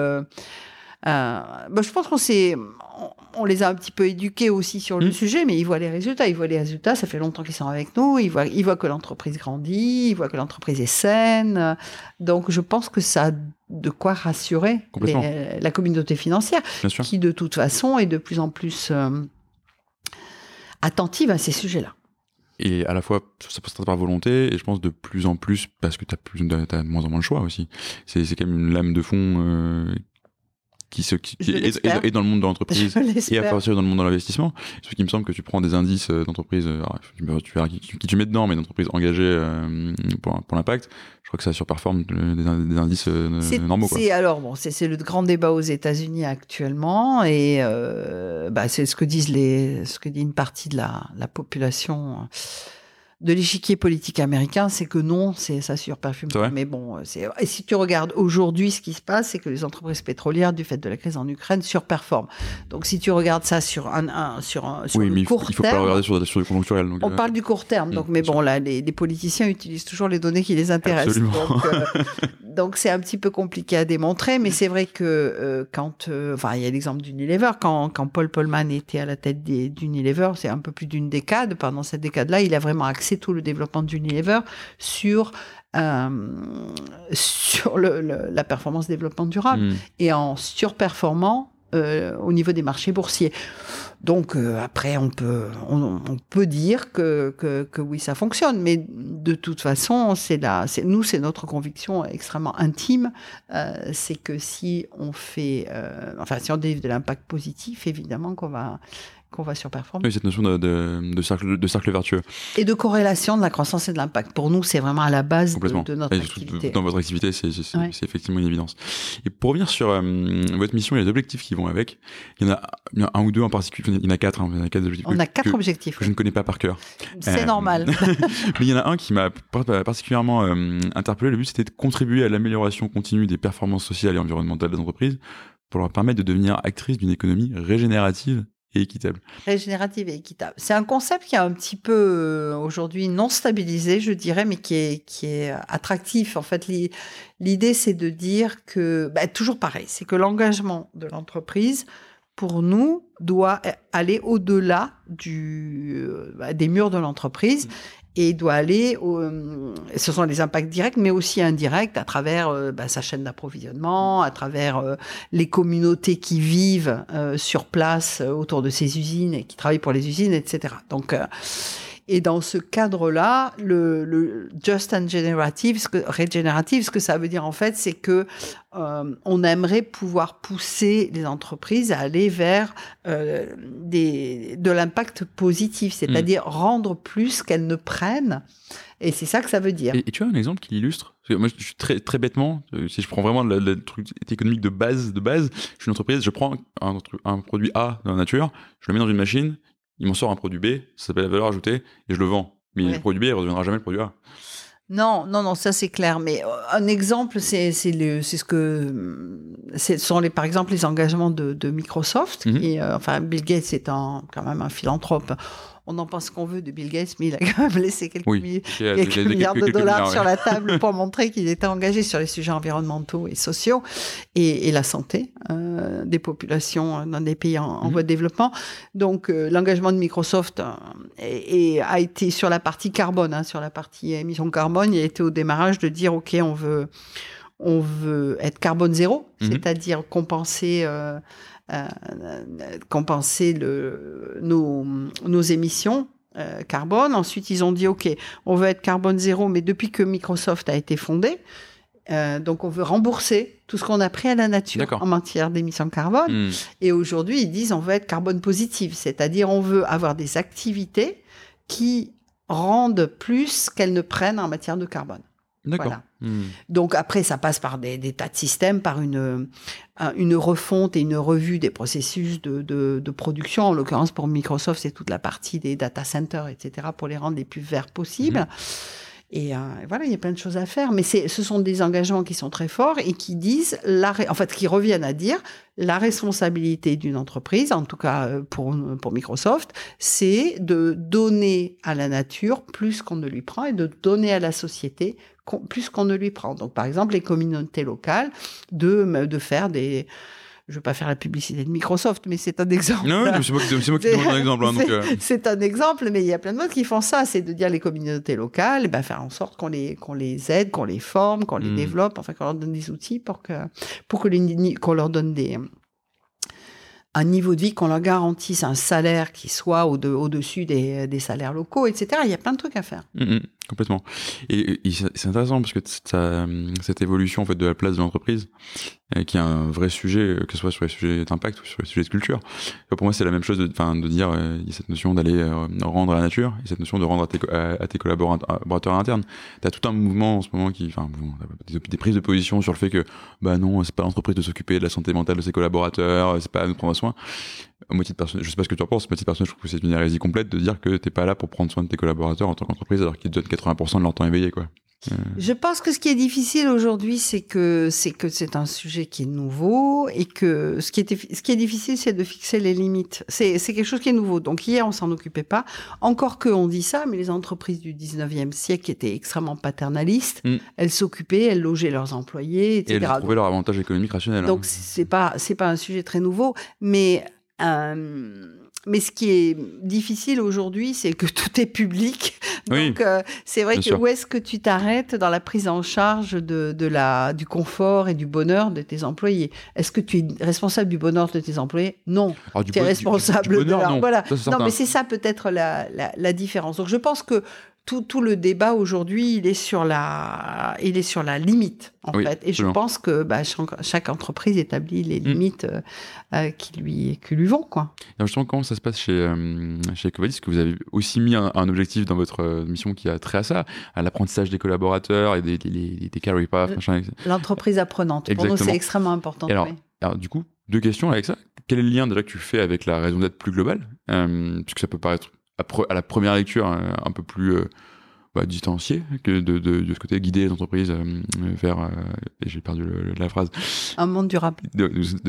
Euh, euh, bah, je pense qu'on s'est, on, on les a un petit peu éduqués aussi sur le
Mm.
sujet, mais ils voient les résultats. Ils voient les résultats. Ça fait longtemps qu'ils sont avec nous. Ils voient, ils voient que l'entreprise grandit. Ils voient que l'entreprise est saine. Donc, je pense que ça a de quoi rassurer les- la communauté financière, qui de toute façon est de plus en plus euh, attentive à ces sujets-là.
Et à la fois, ça passe par volonté, et je pense de plus en plus, parce que tu as, de moins en moins le choix aussi. C'est c'est quand même une lame de fond euh, qui, se, qui, est, dans le monde de l'entreprise <laughs> et à partir dans le monde de l'investissement. Ce qui me semble que tu prends des indices euh, d'entreprise, euh, tu verras qui, tu mets dedans, mais d'entreprises engagées euh, pour, pour l'impact, je crois que ça surperforme des, indices normaux.
C'est alors bon, c'est le grand débat aux États-Unis actuellement et bah, c'est ce que disent les, ce que dit une partie de la, la population de l'échiquier politique américain, c'est que non, c'est ça surperfume. Mais bon, c'est et si tu regardes aujourd'hui, ce qui se passe, c'est que les entreprises pétrolières, du fait de la crise en Ukraine, surperforment. Donc si tu regardes ça sur un, un sur un sur
oui,
mais
court
il
faut, terme, pas le regarder sur, sur du conjoncturel.
on euh, parle du court terme. Donc, mm, mais bon, là, les, les, politiciens utilisent toujours les données qui les intéressent. Donc, euh, <laughs> donc c'est un petit peu compliqué à démontrer, mais c'est vrai que euh, quand, enfin, il y a l'exemple d'Unilever, quand, quand Paul Polman était à la tête d'Unilever, c'est un peu plus d'une décade. Pendant cette décade-là, il a vraiment axé tout le développement d'Unilever sur euh, sur le, la performance développement durable hmm. et en surperformant euh, au niveau des marchés boursiers. Donc euh, après, on peut, on, peut dire que, que, que, oui, ça fonctionne, mais de toute façon, c'est là, c'est nous, c'est notre conviction extrêmement intime, euh, c'est que si on fait, enfin, si on délivre de l'impact positif, évidemment qu'on va qu'on va surperformer.
Oui, cette notion de, de, cercle, de cercle vertueux.
Et de corrélation de la croissance et de l'impact. Pour nous, c'est vraiment à la base de, notre activité.
Dans votre activité, c'est effectivement une évidence. Et pour revenir sur euh, votre mission et les objectifs qui vont avec, il y en a, un ou deux en particulier, il y en a quatre, hein, il y en a quatre objectifs.
On a quatre objectifs.
Que je ne connais pas par cœur.
C'est euh, normal. <laughs>
mais il y en a un qui m'a particulièrement euh, interpellé. Le but, c'était de contribuer à l'amélioration continue des performances sociales et environnementales des entreprises pour leur permettre de devenir actrices d'une économie régénérative et équitable.
Régénérative et équitable. C'est un concept qui est un petit peu euh, aujourd'hui non stabilisé, je dirais, mais qui est, qui est attractif. En fait, l'idée, c'est de dire que, bah, toujours pareil, c'est que l'engagement de l'entreprise, pour nous, doit aller au-delà du, euh, bah, des murs de l'entreprise. Mmh et doit aller, euh, ce sont les impacts directs, mais aussi indirects à travers euh, bah, sa chaîne d'approvisionnement, à travers euh, les communautés qui vivent sur place autour de ces usines et qui travaillent pour les usines, etc. Donc et dans ce cadre-là, le, le, just and generative, ce que, régénérative, ce que ça veut dire en fait, c'est que euh, on aimerait pouvoir pousser les entreprises à aller vers euh, des, de l'impact positif, c'est-à-dire mm. rendre plus qu'elles ne prennent. Et c'est ça que ça veut dire.
Et, tu as un exemple qui l'illustre? Moi, je suis très, très bêtement, euh, si je prends vraiment le, truc économique de base, de base, je suis une entreprise, je prends un, un produit A dans la nature, je le mets dans une machine, il m'en sort un produit B, ça s'appelle la valeur ajoutée, et je le vends. Mais le produit B, il ne reviendra jamais le produit A.
Non, non, non, ça c'est clair. Mais euh, un exemple, c'est ce que ce sont les, par exemple les engagements de, Microsoft. Mhm. Euh, enfin, Bill Gates est quand même un philanthrope on en pense qu'on veut de Bill Gates, mais il a <laughs> quand même laissé quelques, milliards de dollars sur la table pour <laughs> montrer qu'il était engagé sur les sujets environnementaux et sociaux et, la santé euh, des populations dans des pays en, mhm. voie de développement. Donc euh, l'engagement de Microsoft euh, a été sur la partie carbone, hein, sur la partie émission carbone, il a été au démarrage de dire ok, on veut on veut être carbone zéro, mhm. c'est-à-dire compenser euh, compenser le, nos, nos émissions euh, carbone. Ensuite, ils ont dit, OK, on veut être carbone zéro, mais depuis que Microsoft a été fondé, euh, donc on veut rembourser tout ce qu'on a pris à la nature en matière d'émissions carbone. Hmm. Et aujourd'hui, ils disent, on veut être carbone positif, c'est-à-dire on veut avoir des activités qui rendent plus qu'elles ne prennent en matière de carbone.
D'accord.
Hmm. Donc après, ça passe par des, tas de systèmes, par une, une refonte et une revue des processus de, de, production. En l'occurrence, pour Microsoft, c'est toute la partie des data centers, etc., pour les rendre les plus verts possibles. Et, euh, voilà, il y a plein de choses à faire, mais ce sont des engagements qui sont très forts et qui disent, la, en fait, qui reviennent à dire la responsabilité d'une entreprise, en tout cas euh, pour, pour Microsoft, c'est de donner à la nature plus qu'on ne lui prend et de donner à la société plus qu'on ne lui prend. Donc, par exemple, les communautés locales, de, de faire des je ne veux pas faire la publicité de Microsoft, mais c'est un exemple.
Non, c'est moi, qui un exemple. Hein,
euh. c'est un exemple, mais il y a plein de monde qui font ça. C'est de dire les communautés locales, ben, faire en sorte qu'on les, qu'on les aide, qu'on les forme, qu'on les hmm. développe, enfin qu'on leur donne des outils pour que, pour que les, qu'on leur donne des, un niveau de vie, qu'on leur garantisse un salaire qui soit au-dessus des, des, salaires locaux, etc. Il y a plein de trucs à faire.
Hmm, hmm. Complètement. Et, c'est intéressant parce que cette évolution en fait de la place de l'entreprise, euh, qui est un vrai sujet, euh, que ce soit sur les sujets d'impact ou sur les sujets de culture. Pour moi, c'est la même chose de, de dire, euh, il y a cette notion d'aller rendre à la nature, et cette notion de rendre à tes, à, tes collaborateurs internes. Tu as tout un mouvement en ce moment qui, enfin, des, des, prises de position sur le fait que, bah non, c'est pas l'entreprise de s'occuper de la santé mentale de ses collaborateurs, c'est pas à nous prendre soin. Moitié de personnes, je sais pas ce que tu en penses, moitié de personnes, je trouve que c'est une hérésie complète de dire que t'es pas là pour prendre soin de tes collaborateurs en tant qu'entreprise alors qu'ils te donnent 80% de leur temps éveillé, quoi.
Euh. Je pense que ce qui est difficile aujourd'hui, c'est que c'est que c'est un sujet qui est nouveau et que ce qui est ce qui est difficile, c'est de fixer les limites. C'est c'est quelque chose qui est nouveau. Donc hier, on s'en occupait pas. Encore que on dit ça, mais les entreprises du 19e siècle étaient extrêmement paternalistes. Mm. Elles s'occupaient, elles logeaient leurs employés, etc.
Et elles trouvaient leur avantage économique rationnel.
Hein. Donc c'est pas c'est pas un sujet très nouveau, mais mais ce qui est difficile aujourd'hui, c'est que tout est public. Donc, euh, c'est vrai que où est-ce que tu t'arrêtes dans la prise en charge de, de, la, du confort et du bonheur de tes employés? Est-ce que tu es responsable du bonheur de tes employés? Non. tu es responsable de leur... non. Voilà. non, mais c'est ça peut-être la, la, la différence. Donc, je pense que tout, le débat aujourd'hui, il est sur la, il est sur la limite en fait. Et je pense que bah, chaque, entreprise établit les mm. limites euh, euh, qui lui, qui lui vont quoi.
Justement, comment ça se passe chez euh, chez que vous avez aussi mis un, objectif dans votre mission qui a trait à ça, à l'apprentissage des collaborateurs et des, des, des carry paths.
L'entreprise apprenante. Pour nous, c'est extrêmement important.
alors, alors, du coup, deux questions avec ça. Quel est le lien déjà que tu fais avec la raison d'être plus globale? Puisque ça peut paraître à, la première lecture un, peu plus euh, bah, distancié que de, de, de, ce côté guider les entreprises euh, vers euh, et j'ai perdu la phrase.
Un monde durable.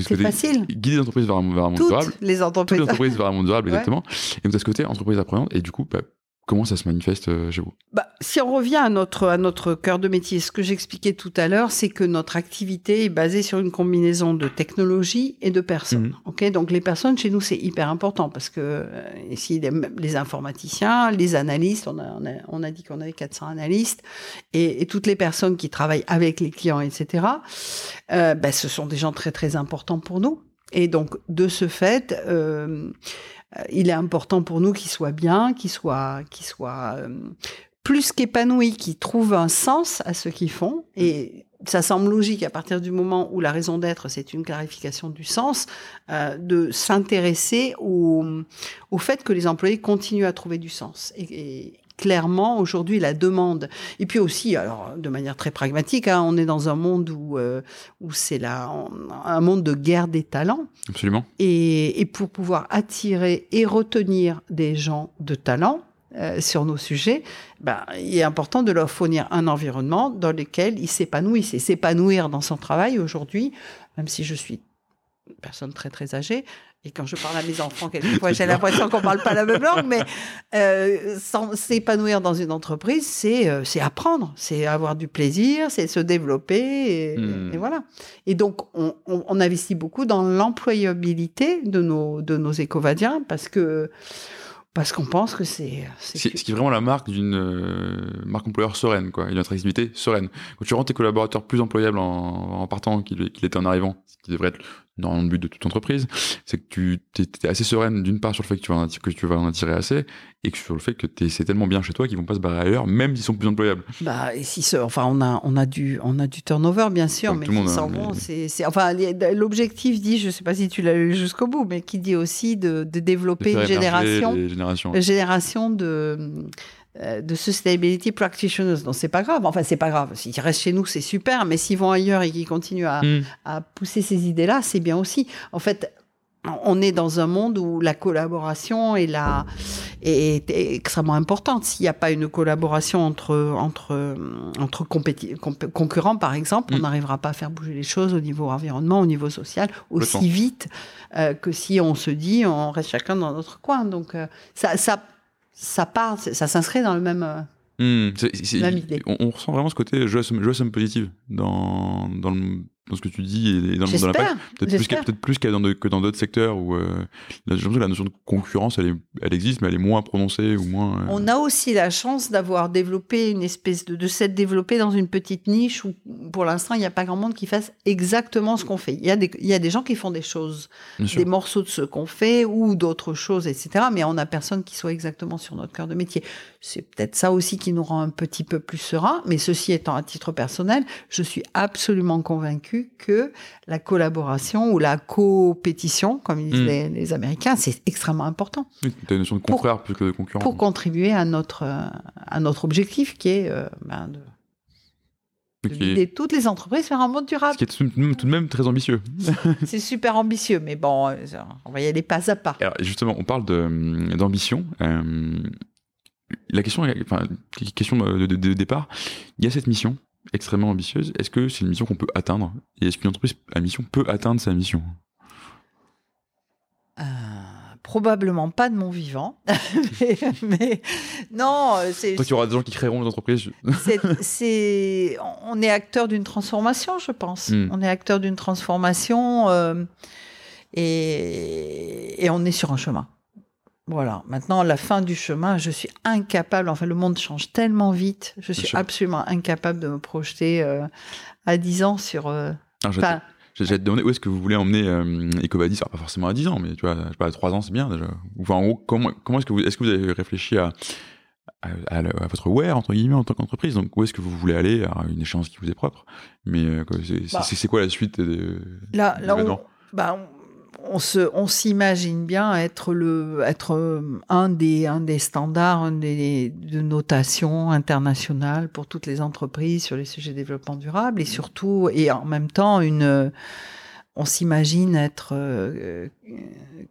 C'est facile.
guider les entreprises vers un, vers un monde
Toutes
durable.
les entreprises
toutes les entreprises. vers un monde durable exactement. Et donc de ce côté entreprise apprenante. Et du coup bah, Comment ça se manifeste euh, chez vous?
Bah, Si on revient à notre, à notre cœur de métier, ce que j'expliquais tout à l'heure, c'est que notre activité est basée sur une combinaison de technologie et de personnes. Mhm. Donc les personnes, chez nous, c'est hyper important parce que euh, ici, les, informaticiens, les analystes, on a, on a, dit qu'on avait 400 analystes, et, toutes les personnes qui travaillent avec les clients, etc., euh, bah, ce sont des gens très, très importants pour nous. Et donc, de ce fait, euh, il est important pour nous qu'ils soient bien, qu'ils soient, qu'ils soient euh, plus qu'épanouis, qu'ils trouvent un sens à ce qu'ils font. Et ça semble logique à partir du moment où la raison d'être, c'est une clarification du sens, euh, de s'intéresser au, au fait que les employés continuent à trouver du sens. Et, clairement aujourd'hui la demande. Et puis aussi, alors de manière très pragmatique, hein, on est dans un monde où euh, où c'est là un monde de guerre des talents.
Absolument.
Et, et pour pouvoir attirer et retenir des gens de talent. Euh, sur nos sujets, ben, il est important de leur fournir un environnement dans lequel ils s'épanouissent. Et s'épanouir dans son travail aujourd'hui, même si je suis une personne très très âgée, et quand je parle à mes enfants, <laughs> quelquefois, j'ai l'impression qu'on parle pas la même langue, mais euh, s'épanouir dans une entreprise, c'est euh, c'est apprendre, c'est avoir du plaisir, c'est se développer, et, hmm. voilà. Et donc, on, on, on investit beaucoup dans l'employabilité de nos de nos écovadiens parce que parce qu'on pense que c'est.
Ce qui est vraiment la marque d'une euh, marque employeur sereine, quoi, et d'une activité sereine. Quand tu rends tes collaborateurs plus employables en, en partant qu'il était en arrivant, ce qui devrait être dans le but de toute entreprise, c'est que tu es, assez sereine d'une part sur le fait que tu vas en attirer, que tu vas en attirer assez, et que sur le fait que c'est tellement bien chez toi qu'ils vont pas se barrer ailleurs, même s'ils sont plus employables.
Bah, et si enfin, on a, on a du, on a du turnover bien sûr, mais qui s'en vont, c'est, enfin, l'objectif dit, je sais pas si tu l'as lu jusqu'au bout, mais qui dit aussi de, de développer une génération,
générations.
génération de de sustainability practitioners. Donc c'est pas grave. Enfin c'est pas grave. S'ils restent chez nous, c'est super. Mais s'ils vont ailleurs et qu'ils continuent à, mm. à, pousser ces idées-là, c'est bien aussi. En fait, on est dans un monde où la collaboration est, la, est, extrêmement importante. S'il n'y a pas une collaboration entre, entre, entre concurrents, par exemple, on mm. n'arrivera pas à faire bouger les choses au niveau environnement, au niveau social, aussi vite euh, que si on se dit on reste chacun dans notre coin. Donc euh, ça, ça ça part, ça s'inscrit dans le même. Euh,
hmm, idée. On, ressent vraiment ce côté joie somme positive dans, dans, le, dans ce que tu dis et dans le monde de l'impact. Peut-être plus, peut-être plus dans que dans d'autres secteurs où euh, la, la, notion de concurrence, elle, est, elle existe, mais elle est moins prononcée ou moins.
Euh, On a aussi la chance d'avoir développé une espèce de, de s'être développé dans une petite niche où, pour l'instant, il n'y a pas grand monde qui fasse exactement ce qu'on fait. Il y a des, il y a des gens qui font des choses, des morceaux de ce qu'on fait ou d'autres choses, etc. Mais on n'a personne qui soit exactement sur notre cœur de métier. C'est peut-être ça aussi qui nous rend un petit peu plus serein. Mais ceci étant, à titre personnel, je suis absolument que la collaboration ou la compétition, comme disent hmm. les, Américains, c'est extrêmement important.
Oui, tu as une notion de confrère plus que de concurrent.
Pour contribuer à notre, à notre objectif qui est euh, ben de, de guider toutes les entreprises vers un monde durable.
Ce qui est tout, de même très ambitieux. <laughs>
c'est super ambitieux, mais bon, euh, on va y aller pas à pas.
Alors, justement, on parle d'ambition. Euh, la question, enfin, question de, départ, il y a cette mission extrêmement ambitieuse. Est-ce que c'est une mission qu'on peut atteindre? Et est-ce qu'une entreprise à mission peut atteindre sa mission?
Euh, Probablement pas de mon vivant. <laughs> mais, non, c'est.
Il y aura des gens qui créeront des entreprises. <laughs>
c'est, on est acteur d'une transformation, je pense. Hmm. On est acteur d'une transformation euh, et, et on est sur un chemin. Voilà. Maintenant, la fin du chemin, je suis incapable. Enfin, le monde change tellement vite. Je suis absolument incapable de me projeter euh, à 10 ans sur. Euh,
J'ai te demander où est-ce que vous voulez emmener euh, Ecovadis pas forcément à 10 ans, mais tu vois, je sais pas, à 3 ans, c'est bien déjà. Enfin, en gros, comment, comment est-ce que vous, est-ce que vous avez réfléchi à, à, votre where, entre guillemets, en tant qu'entreprise? Donc, où est-ce que vous voulez aller? À une échéance qui vous est propre Mais euh, bah. c'est, quoi la suite de,
Là, là bah, on s'imagine bien être le, être euh, un des, un des standards, un des, de notation internationale pour toutes les entreprises sur les sujets de développement durable et surtout, et en même temps, une, on s'imagine être euh,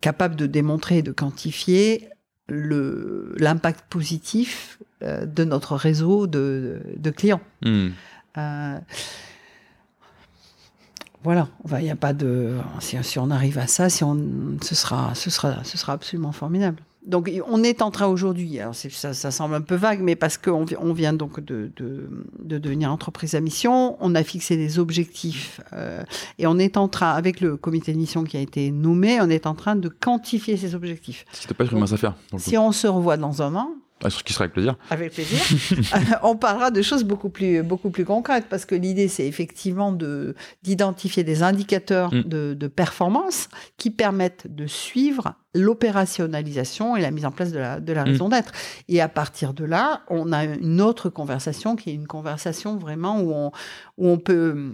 capable de démontrer et de quantifier le, l'impact positif euh, de notre réseau de, de clients. Hmm voilà, il n'y a pas de. Si, si, on arrive à ça, si on, ce sera, ce sera, ce sera absolument formidable. Donc, on est en train aujourd'hui. Alors, ça, ça, semble un peu vague, mais parce qu'on on vient donc de, de, de, devenir entreprise à mission, on a fixé des objectifs euh, et on est en train, avec le comité de mission qui a été nommé, on est en train de quantifier ces objectifs.
C'était pas une mince affaire.
Si on se revoit dans un an,
ah, ce qui sera avec plaisir.
Avec plaisir. <laughs> on parlera de choses beaucoup plus, beaucoup plus concrètes parce que l'idée, c'est effectivement de, d'identifier des indicateurs mm. de, de, performance qui permettent de suivre l'opérationnalisation et la mise en place de la, de la mm. raison d'être. Et à partir de là, on a une autre conversation qui est une conversation vraiment où on, où on peut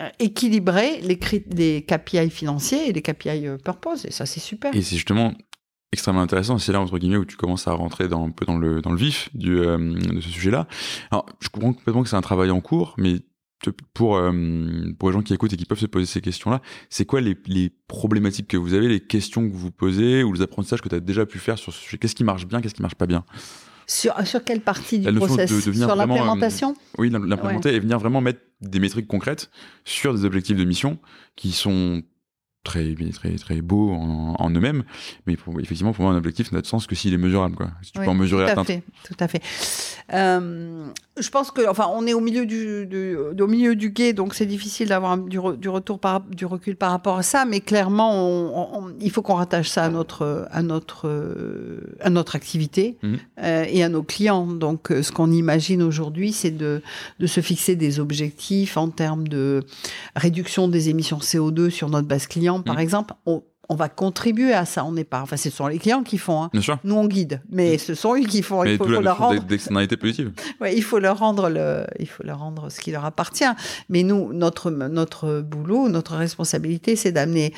euh, équilibrer les, les KPI financiers et les KPI euh, purpose. Et ça, c'est super.
Et c'est justement extrêmement intéressant. C'est là, entre guillemets, où tu commences à rentrer dans, un peu dans le, dans le vif du, euh, de ce sujet-là. Alors, je comprends complètement que c'est un travail en cours, mais pour, euh, pour les gens qui écoutent et qui peuvent se poser ces questions-là, c'est quoi les, les, problématiques que vous avez, les questions que vous posez ou les apprentissages que tu as déjà pu faire sur ce sujet? Qu'est-ce qui marche bien, qu'est-ce qui marche pas bien?
Sur, sur quelle partie du process? Sur l'implémentation? Euh,
Oui, l'implémenter et venir vraiment mettre des métriques concrètes sur des objectifs de mission qui sont très très très beaux en, eux-mêmêmes mais effectivement pour moi un objectif n'a de sens que s'il est mesurable quoi. Si tu peux en mesurer
tout à fait tout à fait. Euh, je pense que enfin on est au milieu du, du au milieu du guet donc c'est difficile d'avoir du, du, retour par du recul par rapport à ça mais clairement on, il faut qu'on rattache ça à notre à notre à notre activité mmh. euh, et à nos clients donc ce qu'on imagine aujourd'hui c'est de de se fixer des objectifs en termes de réduction des émissions CO2 sur notre base client par mmh. exemple, on, va contribuer à ça. On n'est pas, enfin, ce sont les clients qui font. Hein. Nous, on guide, mais ce sont eux qui font.
il faut, leur rendre. positives. <laughs>
Ouais, il faut leur rendre le, il faut leur rendre ce qui leur appartient. Mais nous, notre notre boulot, notre responsabilité, c'est d'amener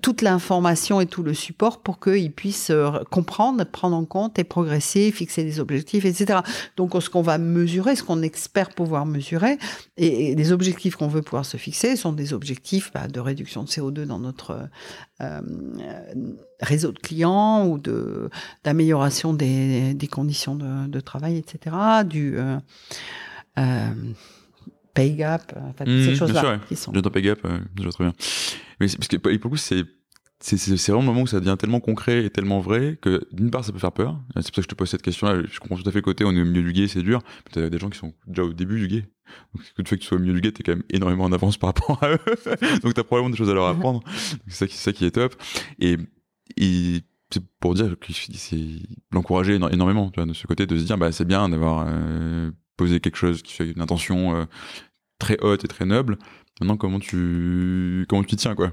toute l'information et tout le support pour qu'ils puissent euh, comprendre, prendre en compte et progresser, fixer des objectifs, etc. Donc, ce qu'on va mesurer, ce qu'on espère pouvoir mesurer, et, les objectifs qu'on veut pouvoir se fixer sont des objectifs bah, de réduction de CO2 dans notre euh, réseau de clients ou de d'amélioration des, conditions de, de, travail, etc. Du pay gap, enfin, mmh, ces choses-là.
Qui sont... pay gap, je vois très bien. Mais parce que pour le coup, c'est c'est vraiment le moment où ça devient tellement concret et tellement vrai que d'une part ça peut faire peur. C'est pour ça que je te pose cette question-là. Je comprends tout à fait le côté, on est au milieu du guet, c'est dur. Tu as des gens qui sont déjà au début du guet. Donc, le fait que tu sois au milieu du guet, t'es quand même énormément en avance par rapport à eux. <laughs> Donc, t'as probablement des choses à leur apprendre. C'est ça, qui- c'est ça qui est top. Et, et c'est pour dire que c'est l'encourager éno- énormément, tu vois, de ce côté, de se dire, bah, c'est bien d'avoir euh, posé quelque chose qui fait une intention euh, très haute et très noble. Maintenant, comment tu, comment tu tiens, quoi?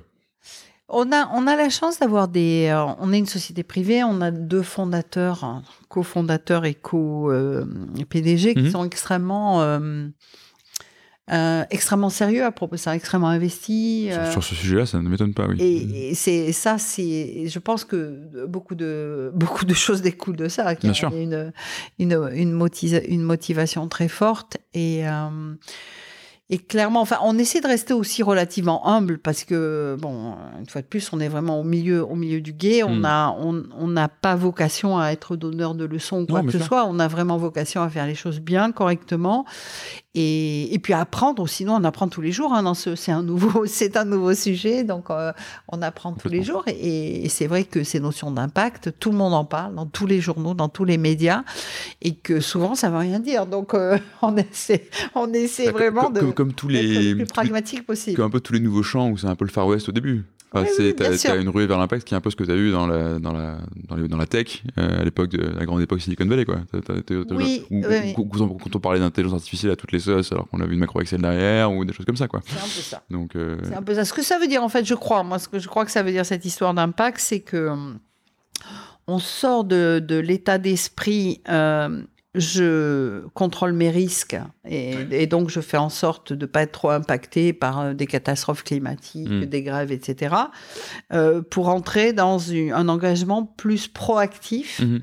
On a, on a la chance d'avoir des. euh, on est une société privée, on a deux fondateurs, hein, cofondateurs et co-PDG qui
Mhm.
sont extrêmement. Euh, extrêmement sérieux à propos de ça, extrêmement investis.
Sur,
euh,
sur ce sujet-là, ça ne m'étonne pas, oui.
Et, et c'est ça, c'est, je pense que beaucoup de <laughs> beaucoup de choses découlent de ça. qu'il y a
Bien sûr.
Une une une, motivation très forte et euh, et clairement, enfin, on essaie de rester aussi relativement humble parce que bon, une fois de plus, on est vraiment au milieu au milieu du guet. On
Hmm.
a on on n'a pas vocation à être donneur de leçons ou quoi
Non,
que ce soit. On a vraiment vocation à faire les choses bien, correctement. Et, et puis apprendre, sinon on apprend tous les jours. Hein, ce, c'est un nouveau, <laughs> c'est un nouveau sujet, donc euh, on apprend tous les jours. Et, et c'est vrai que ces notions d'impact, tout le monde en parle dans tous les journaux, dans tous les médias, et que souvent ça veut rien dire. Donc euh, <laughs> on essaie, on essaie
Bah,
vraiment
comme,
de
comme, comme tous les,
le plus pragmatique possible.
comme un peu tous les nouveaux champs où c'est un peu le Far West au début. Enfin,
Oui,
t'as, une ruée vers l'impact qui est un peu ce que tu as eu dans la, dans la, dans, les- dans la tech, euh, à l'époque de la grande époque Silicon Valley, quoi. T'as- t'as- t'as- t'as-
Oui,
ou-
oui, oui.
ou- Quand, on, parlait d'intelligence artificielle à toutes les sauces, alors qu'on avait une macro Excel derrière, ou des choses comme ça, quoi.
C'est un peu ça.
Donc, euh,
C'est un peu ça. Ce que ça veut dire, en fait, je crois, moi, ce que je crois que ça veut dire, cette histoire d'impact, c'est que hum, on sort de, de l'état d'esprit, euh, je contrôle mes risques et, et donc je fais en sorte de ne pas être trop impacté par euh, des catastrophes climatiques,
Mm.
des grèves, etc., euh, pour entrer dans une- un engagement plus proactif
mhm.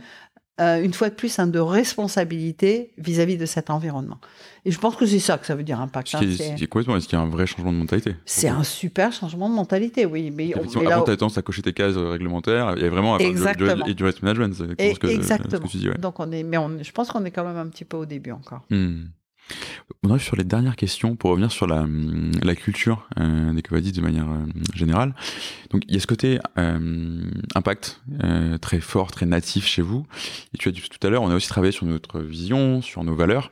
Euh, une fois de plus, un de responsabilité vis-à-vis de cet environnement. Et je pense que c'est ça que ça veut dire impact. Hein. C'est-
complètement, est-ce qu'il y a un vrai changement de mentalité
C'est un super changement de mentalité, oui. Mais, on- mais
avant, t'avais tendance à cocher tes cases réglementaires. Il y a vraiment du-
Exactement.
Du, du risk management. C'est
et-
ce que, ce
exactement.
que tu dis, ouais.
Donc on est, mais on- je pense qu'on est quand même un petit peu au début encore.
Hmm. On arrive sur les dernières questions pour revenir sur la, la culture euh, des Covadis de manière euh, générale. Donc il y a ce côté euh, impact très fort, très natif chez vous. Et tu as dit tout à l'heure, on a aussi travaillé sur notre vision, sur nos valeurs.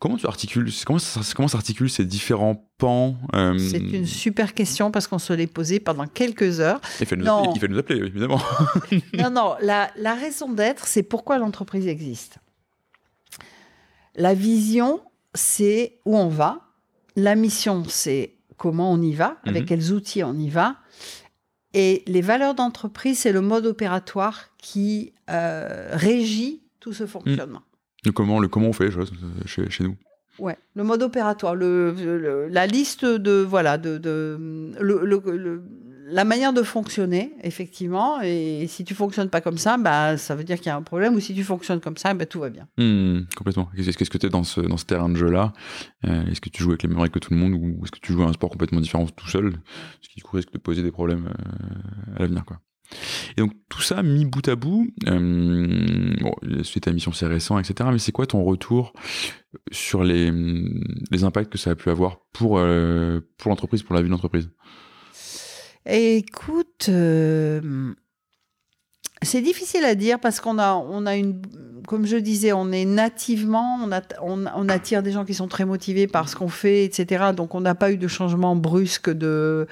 Comment tu articules, comment s'articulent ces différents pans euh,
C'est une super question parce qu'on se l'est posée pendant quelques heures.
Il fallait nous, il fallait nous appeler, évidemment. <laughs>
non, non, la, la raison d'être, c'est pourquoi l'entreprise existe. La vision, c'est où on va. La mission, c'est comment on y va, avec
Mhm.
quels outils on y va. Et les valeurs d'entreprise, c'est le mode opératoire qui euh, régit tout ce fonctionnement.
Le comment, le comment on fait les choses chez, chez nous.
Ouais, le mode opératoire, le, le- la liste de voilà de, de le- le- le- la manière de fonctionner effectivement. Et si tu fonctionnes pas comme ça, bah ça veut dire qu'il y a un problème. Ou si tu fonctionnes comme ça, bah, tout va bien.
Hmm, complètement. Qu'est-ce que tu es dans ce, terrain de jeu-là? Euh, Est-ce que tu joues avec les mêmes règles que tout le monde ou est-ce que tu joues à un sport complètement différent tout seul? Ce qui risque de poser des problèmes euh, à l'avenir. Et donc tout ça mis bout à bout, euh, bon, suite à mission c'est récent, etc. Mais c'est quoi ton retour sur les, les impacts que ça a pu avoir pour, euh, pour l'entreprise, pour la vie de l'entreprise?
Écoute, euh, c'est difficile à dire parce qu'on a, on a une, comme je disais, on est nativement, on, attire des gens qui sont très motivés par ce qu'on fait, etc. Donc on n'a pas eu de changement brusque de,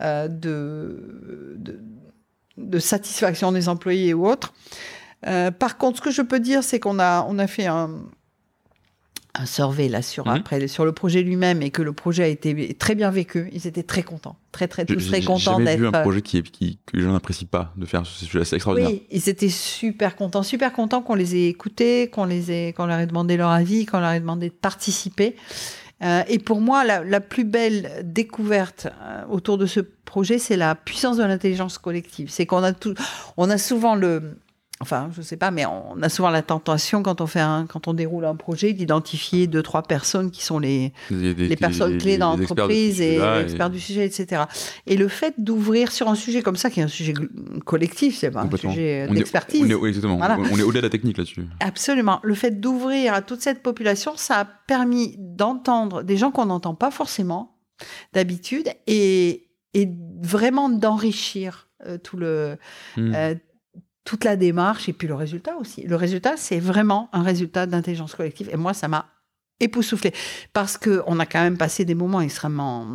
euh, de, de satisfaction des employés ou autre. Euh, par contre, ce que je peux dire, c'est qu'on a, on a fait un, un survey là sur
Mhm.
après sur le projet lui-même et que le projet a été très bien vécu. Ils étaient très contents, très très tous
J'ai
très
j'ai
contents
jamais vu un
d'être. euh,
projet qui, qui, que les gens n'apprécient pas de faire ce sujet. C'est extraordinaire.
Oui, ils étaient super contents, super contents qu'on les ait écoutés, qu'on les ait, qu'on leur ait demandé leur avis, qu'on leur ait demandé de participer. Euh, et pour moi, la, la plus belle découverte euh, autour de ce projet, c'est la puissance de l'intelligence collective. C'est qu'on a tout, on a souvent le, enfin, je sais pas, mais on a souvent la tentation quand on fait un, quand on déroule un projet, d'identifier deux trois personnes qui sont les personnes clés dans l'entreprise et experts du sujet, etc. Et le fait d'ouvrir sur un sujet comme ça, qui est un sujet collectif, c'est pas un sujet
On est-
d'expertise.
on est- oui, exactement.
Voilà.
On, on est au-delà de la technique là-dessus.
Absolument. Le fait d'ouvrir à toute cette population, ça a permis d'entendre des gens qu'on n'entend pas forcément d'habitude et, et vraiment d'enrichir euh, tout le,
Hmm.
euh, toute la démarche et puis le résultat aussi. Le résultat, c'est vraiment un résultat d'intelligence collective. Et moi, ça m'a époustouflé. Parce qu'on a quand même passé des moments extrêmement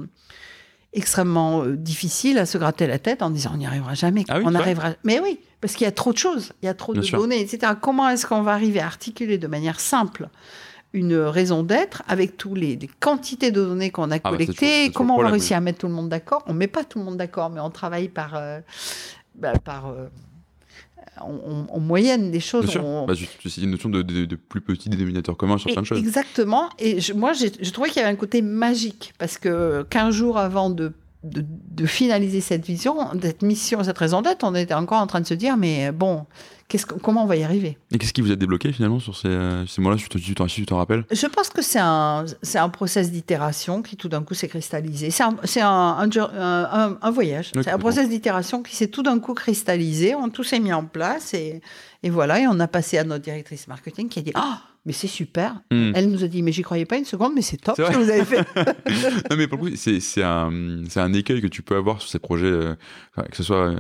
extrêmement euh, difficiles à se gratter la tête en disant on n'y arrivera jamais.
Ah oui,
on arrivera. Mais oui, parce qu'il y a trop de choses, il y a trop
Bien
de
sûr.
données, etc. Comment est-ce qu'on va arriver à articuler de manière simple une raison d'être avec tous les, les quantités de données qu'on a
Ah bah,
collectées Comment on va réussir à mettre tout le monde d'accord? On met pas tout le monde d'accord, mais on travaille par euh, bah, par euh, on, on- moyenne des choses.
Bien sûr.
on-
Bah, cites une notion de, de- de plus petit dénominateur commun sur
et-
plein de choses.
Exactement. Et je- moi, j'ai je trouvais qu'il y avait un côté magique parce que 15 jours avant de, de, de finaliser cette vision, cette mission, cette raison d'être, on était encore en train de se dire, mais bon, qu'est-ce que- comment on va y arriver?
Et qu'est-ce qui vous a débloqué finalement sur ces, euh, ces mots-là si tu tu tu t'en rappelles?
Je pense que c'est un, c'est un process d'itération qui tout d'un coup s'est cristallisé. C'est un, c'est un, un, jour- un- un- un voyage. C'est un process d'itération qui s'est tout d'un coup cristallisé. On, tout s'est mis en place et, et voilà. Et on a passé à notre directrice marketing qui a dit Ah, mais c'est super.
Hmm.
Elle nous a dit Mais j'y croyais pas une seconde, mais c'est top ce que vous avez fait. <laughs>
non, mais pour le coup, c'est, un, un écueil que tu peux avoir sur ces projets, euh, que ce soit euh,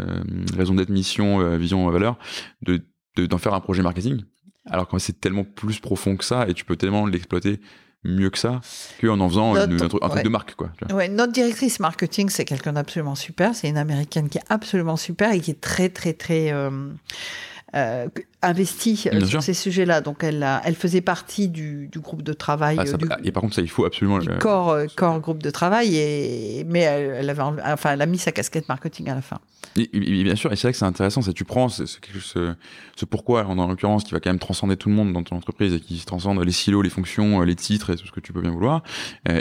raison d'être, mission, euh, vision, valeur, de, de- d'en faire un projet marketing. Alors que c'est tellement plus profond que ça et tu peux tellement l'exploiter mieux que ça qu'en en faisant une- un, truc, un truc
ouais.
de marque. Quoi.
Ouais, notre directrice marketing, c'est quelqu'un d'absolument super. C'est une américaine qui est absolument super et qui est très, très, très euh, investie euh,
Bien
sur
sûr.
ces sujets-là. Donc, elle, a- elle faisait partie du, du groupe de travail,
Ah,
euh,
ça-
du,
et par contre, ça, il faut absolument.
du
le-
corps, corps groupe de travail. Et, mais elle, elle avait, enfin, elle a mis sa casquette marketing à la fin.
Et, et- et bien sûr, et c'est vrai que c'est intéressant, c'est tu prends ce, ce, ce- ce pourquoi, en, en l'occurrence, qui va quand même transcender tout le monde dans ton entreprise et qui transcende les silos, les fonctions, les titres et tout ce que tu peux bien vouloir.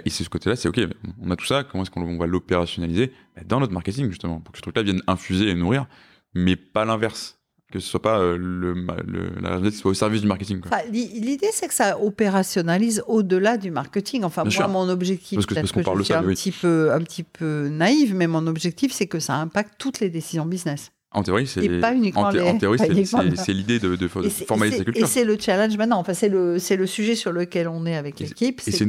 Et c'est ce côté-là, c'est ok, on a tout ça, comment est-ce qu'on on va l'opérationnaliser Bah, Dans notre marketing, justement, pour que ce truc-là vienne infuser et nourrir, mais pas l'inverse. Que ce soit pas euh, le, le, la qui soit au service du marketing. Quoi.
Enfin, l'i- L'idée, c'est que ça opérationnalise au-delà du marketing. Enfin,
Bien
moi,
sûr.
mon objectif,
Parce que- parce
je suis
ça,
un,
oui.
petit peu, un petit peu naïve, mais mon objectif, c'est que ça impacte toutes les décisions business.
En théorie, c'est
Et pas uniquement
en, thé-
les-
en théorie, c'est- l'idée de, formaliser
c'est-
culture.
Et c'est le challenge maintenant. Enfin, c'est le, c'est le sujet sur lequel on est avec l'équipe,
c'est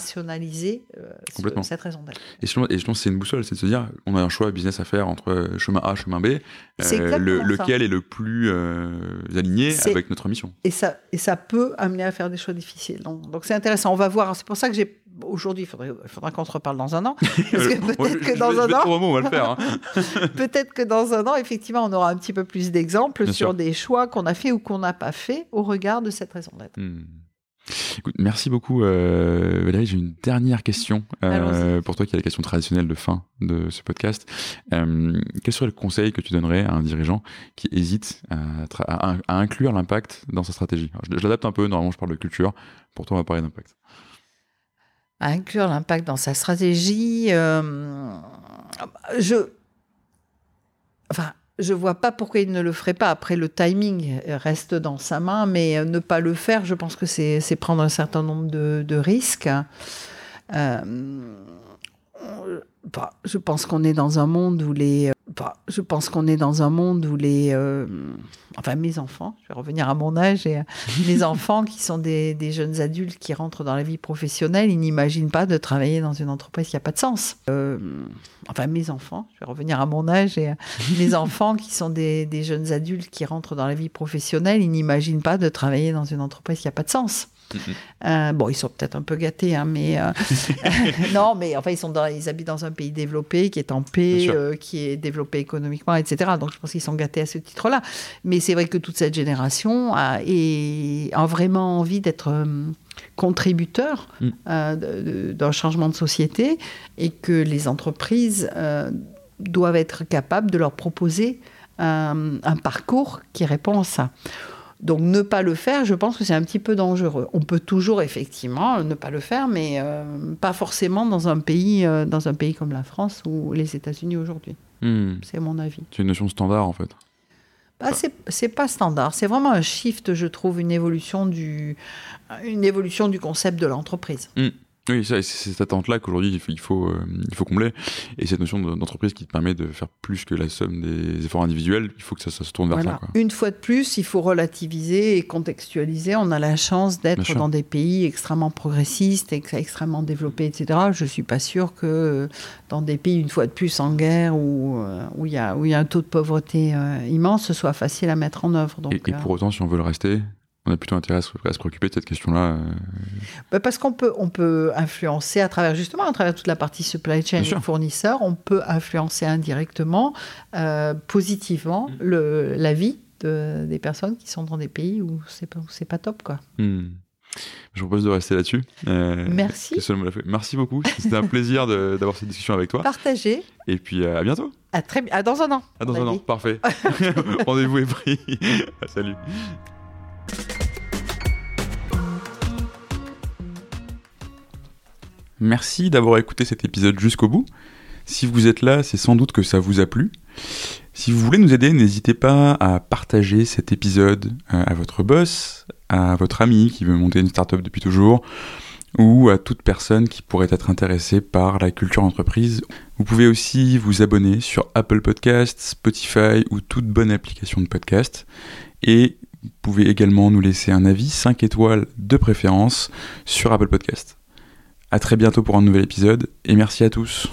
d'opérationnaliser euh, ce- cette raison d'être.
Et je, pense- et c'est une boussole, c'est de se dire, on a un choix business à faire entre euh, chemin A, chemin B, euh, le-
ça.
lequel est le plus euh, aligné avec notre mission.
Et ça, et ça peut amener à faire des choix difficiles. Donc, donc c'est intéressant. On va voir. C'est pour ça que j'ai aujourd'hui, il faudrait, il faudra qu'on se reparle dans un an. <laughs> Parce que
Euh,
peut-être que dans un an,
on va le faire. hein. <laughs>
peut-être que dans un an, effectivement, on aura un petit peu plus d'exemples
Bien
sur
sûr.
des choix qu'on a fait ou qu'on n'a pas fait au regard de cette raison d'être.
Hmm. Écoute, merci beaucoup euh, Valérie. J'ai une dernière question euh, pour toi qui est la question traditionnelle de fin de ce podcast. Euh, quel serait le conseil que tu donnerais à un dirigeant qui hésite à, tra- à- à inclure l'impact dans sa stratégie? Alors, Je, je l'adapte un peu, normalement je parle de culture, pour toi on va parler d'impact.
À inclure l'impact dans sa stratégie. euh, je, enfin, je vois pas pourquoi il ne le ferait pas. Après, le timing reste dans sa main, mais euh, ne pas le faire, je pense que c'est prendre un certain nombre de, risques. Euh, bah, je pense qu'on est dans un monde où les, bah, je pense qu'on est dans un monde où les, euh, enfin mes enfants, je vais revenir à mon âge et <laughs> mes enfants qui sont des, des jeunes adultes qui rentrent dans la vie professionnelle, ils n'imaginent pas de travailler dans une entreprise qui n'a pas de sens. Euh, enfin mes enfants, je vais revenir à mon âge et <laughs> mes enfants qui sont des, des jeunes adultes qui rentrent dans la vie professionnelle, ils n'imaginent pas de travailler dans une entreprise qui n'a pas de sens. Euh, bon, ils sont peut-être un peu gâtés, hein, mais euh, <laughs> non, mais enfin, ils sont dans, ils habitent dans un pays développé, qui est en paix, euh, qui est développé économiquement, etc. Donc, je pense qu'ils sont gâtés à ce titre-là. Mais c'est vrai que toute cette génération a, a vraiment envie d'être contributeur
Mm.
d'un changement de société et que les entreprises doivent être capables de leur proposer un parcours qui répond à ça. Donc ne pas le faire, je pense que c'est un petit peu dangereux. On peut toujours effectivement ne pas le faire, mais euh, pas forcément dans un pays, euh, dans un pays comme la France ou les États-Unis aujourd'hui.
Hmm.
C'est mon avis.
C'est une notion standard en fait.
Bah, c'est- c'est pas standard. C'est vraiment un shift, je trouve, une évolution du, une évolution du concept de l'entreprise.
Oui, c'est cette attente-là qu'aujourd'hui il faut, il, faut, euh, il faut combler. Et cette notion de- d'entreprise qui te permet de faire plus que la somme des efforts individuels, il faut que ça, ça se tourne vers
Voilà.
ça. Quoi.
Une fois de plus, il faut relativiser et contextualiser. On a la chance d'être
sûr.
dans des pays extrêmement progressistes, ex- extrêmement développés, etc. Je suis pas sûre que euh, dans des pays, une fois de plus, en guerre, où euh, où il y, a, où y a un taux de pauvreté euh, immense, ce soit facile à mettre en œuvre. Donc,
Et, et pour autant, si on veut le rester, on a plutôt intérêt à se, préoccuper de cette question-là. Euh.
Bah, parce qu'on peut, on peut influencer à travers, justement, à travers toute la partie supply chain et fournisseurs, on peut influencer indirectement, euh, positivement, mm. le, la vie de, des personnes qui sont dans des pays où c'est pas, pas top, quoi.
Mm. Je vous propose de rester là-dessus.
Euh, Merci.
Merci beaucoup. C'était un plaisir d'avoir cette discussion avec toi.
Partagez.
Et puis à bientôt.
À très à dans un an.
À dans un an. Parfait. <laughs> <laughs> Rendez-vous est pris. <laughs> Salut. Merci d'avoir écouté cet épisode jusqu'au bout. Si vous êtes là, c'est sans doute que ça vous a plu. Si vous voulez nous aider, n'hésitez pas à partager cet épisode euh, à votre boss, à votre ami qui veut monter une startup depuis toujours, ou à toute personne qui pourrait être intéressée par la culture entreprise. Vous pouvez aussi vous abonner sur Apple Podcasts, Spotify ou toute bonne application de podcast. Et vous pouvez également nous laisser un avis 5 étoiles de préférence sur Apple Podcasts. A très bientôt pour un nouvel épisode et merci à tous.